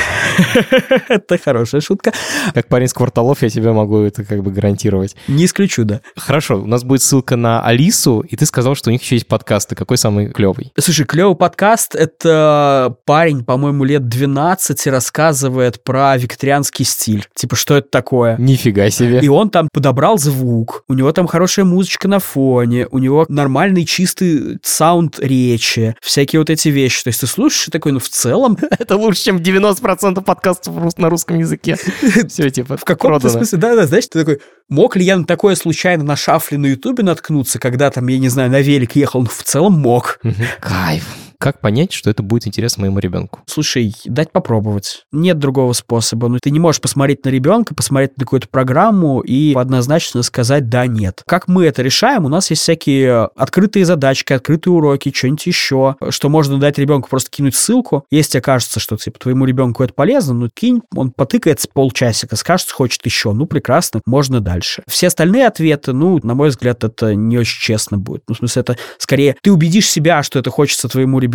Это хорошая шутка. Как парень с кварталов я тебе могу это как бы гарантировать. Не исключу, да. Хорошо, у нас будет ссылка на Алису, и ты сказал, что у них еще есть подкасты. Какой самый клевый? Слушай, клевый подкаст. Это парень, по-моему, лет 12 рассказывает про викторианский стиль. Типа, что это такое? Нифига себе. И он там подобрал звук, у него там хорошая музычка на фоне, у него нормальный чистый саунд речи, всякие вот эти вещи. То есть ты слушаешь и такой, ну в целом, Это лучше, чем 90% подкастов на русском языке. Все, типа, в каком-то смысле, да-да, знаешь, ты такой, мог ли я на такое случайно на шафле на ютубе наткнуться, когда там, я не знаю, на велик ехал? Ну в целом мог. Кайф. Как понять, что это будет интересно моему ребенку? Слушай, дать попробовать. Нет другого способа. Ну, ты не можешь посмотреть на ребенка, посмотреть на какую-то программу и однозначно сказать «да», «нет». Как мы это решаем? У нас есть всякие открытые задачки, открытые уроки, что-нибудь еще, что можно дать ребенку просто кинуть ссылку. Если окажется, что типа твоему ребенку это полезно, ну кинь, он потыкается полчасика, скажет, хочет еще, ну прекрасно, можно дальше. Все остальные ответы, ну, на мой взгляд, это не очень честно будет. Ну, в смысле, это скорее ты убедишь себя, что это хочется твоему ребенку,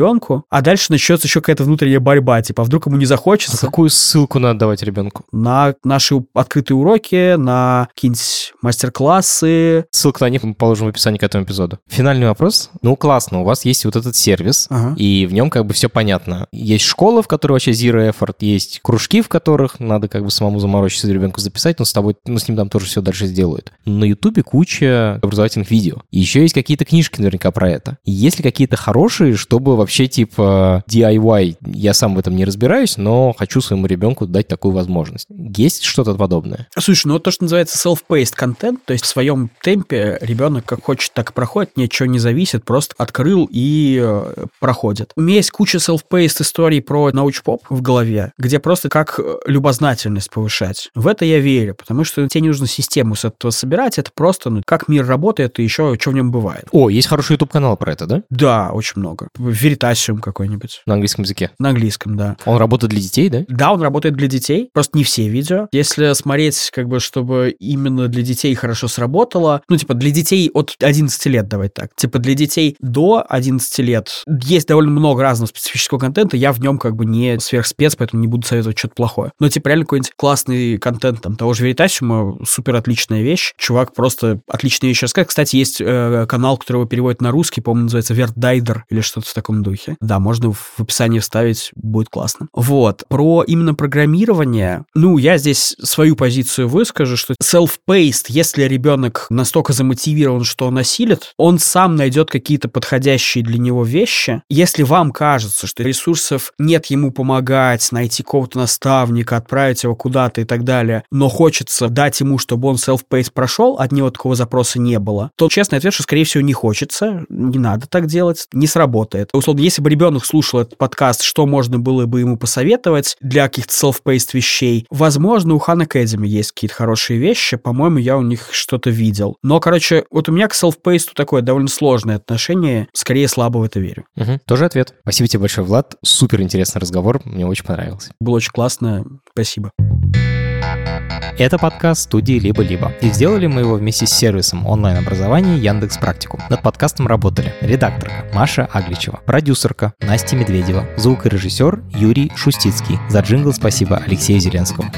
а дальше начнется еще какая-то внутренняя борьба, типа, а вдруг ему не А захочется какую ссылку надо давать ребенку? на наши открытые уроки, на какие-нибудь мастер-классы. Ссылку на них мы положим в описании к этому эпизоду. Финальный вопрос. Ну, классно, у вас есть вот этот сервис, Ага. и в нем как бы все понятно. Есть школа, в которой вообще zero effort, есть кружки, в которых надо как бы самому заморочиться ребенку записать, но с тобой, ну, с ним там тоже все дальше сделают. На Ютубе куча образовательных видео. И еще есть какие-то книжки наверняка про это. Есть ли какие-то хорошие, чтобы вообще типа DIY, я сам в этом не разбираюсь, но хочу своему ребенку дать такую возможность. Есть что-то подобное? Слушай, ну вот то, что называется self-paced контент, то есть в своем темпе ребенок как хочет, так и проходит, ничего не зависит, просто открыл и э, проходит. У меня есть куча self-paced историй про научпоп в голове, где просто как э, любознательность повышать. В это я верю, потому что тебе не нужно систему с этого собирать, это просто ну, как мир работает и еще что в нем бывает. О, есть хороший YouTube-канал про это, да? Да, очень много. Верит Veritasium какой-нибудь. На английском языке. На английском, да. Он работает для детей, да? Да, он работает для детей, просто не все видео. Если смотреть, как бы, чтобы именно для детей хорошо сработало, ну, типа, для детей от 11 лет, давай так. Типа, для детей до 11 лет есть довольно много разного специфического контента, я в нем как бы не сверхспец, поэтому не буду советовать что-то плохое. Но, типа, реально какой-нибудь классный контент там того же Veritasium, супер отличная вещь. Чувак просто отличные вещи рассказывает. Кстати, есть э, канал, который его переводит на русский, по-моему, называется Вертдайдер или что-то в таком духе. Да, можно в описании вставить, будет классно. Вот. Про именно программирование, ну, я здесь свою позицию выскажу, что self-paced, если ребенок настолько замотивирован, что он осилит, он сам найдет какие-то подходящие для него вещи. Если вам кажется, что ресурсов нет ему помогать, найти какого-то наставника, отправить его куда-то и так далее, но хочется дать ему, чтобы он self-paced прошел, от него такого запроса не было, то честный ответ, что, скорее всего, не хочется, не надо так делать, не сработает. Условно, если бы ребенок слушал этот подкаст, что можно было бы ему посоветовать для каких-то self-paced вещей, возможно, у Khan Academy есть какие-то хорошие вещи, по-моему, я у них что-то видел. Но, короче, вот у меня к self-paced такое довольно сложное отношение, скорее слабо в это верю. Угу. Тоже ответ. Спасибо тебе большое, Влад. Супер интересный разговор, мне очень понравился. Было очень классно, спасибо. Это подкаст студии «Либо-либо». И сделали мы его вместе с сервисом онлайн-образования Яндекс Практику. Над подкастом работали редакторка Маша Агличева, продюсерка Настя Медведева, звукорежиссер Юрий Шустицкий. За джингл спасибо Алексею Зеленскому.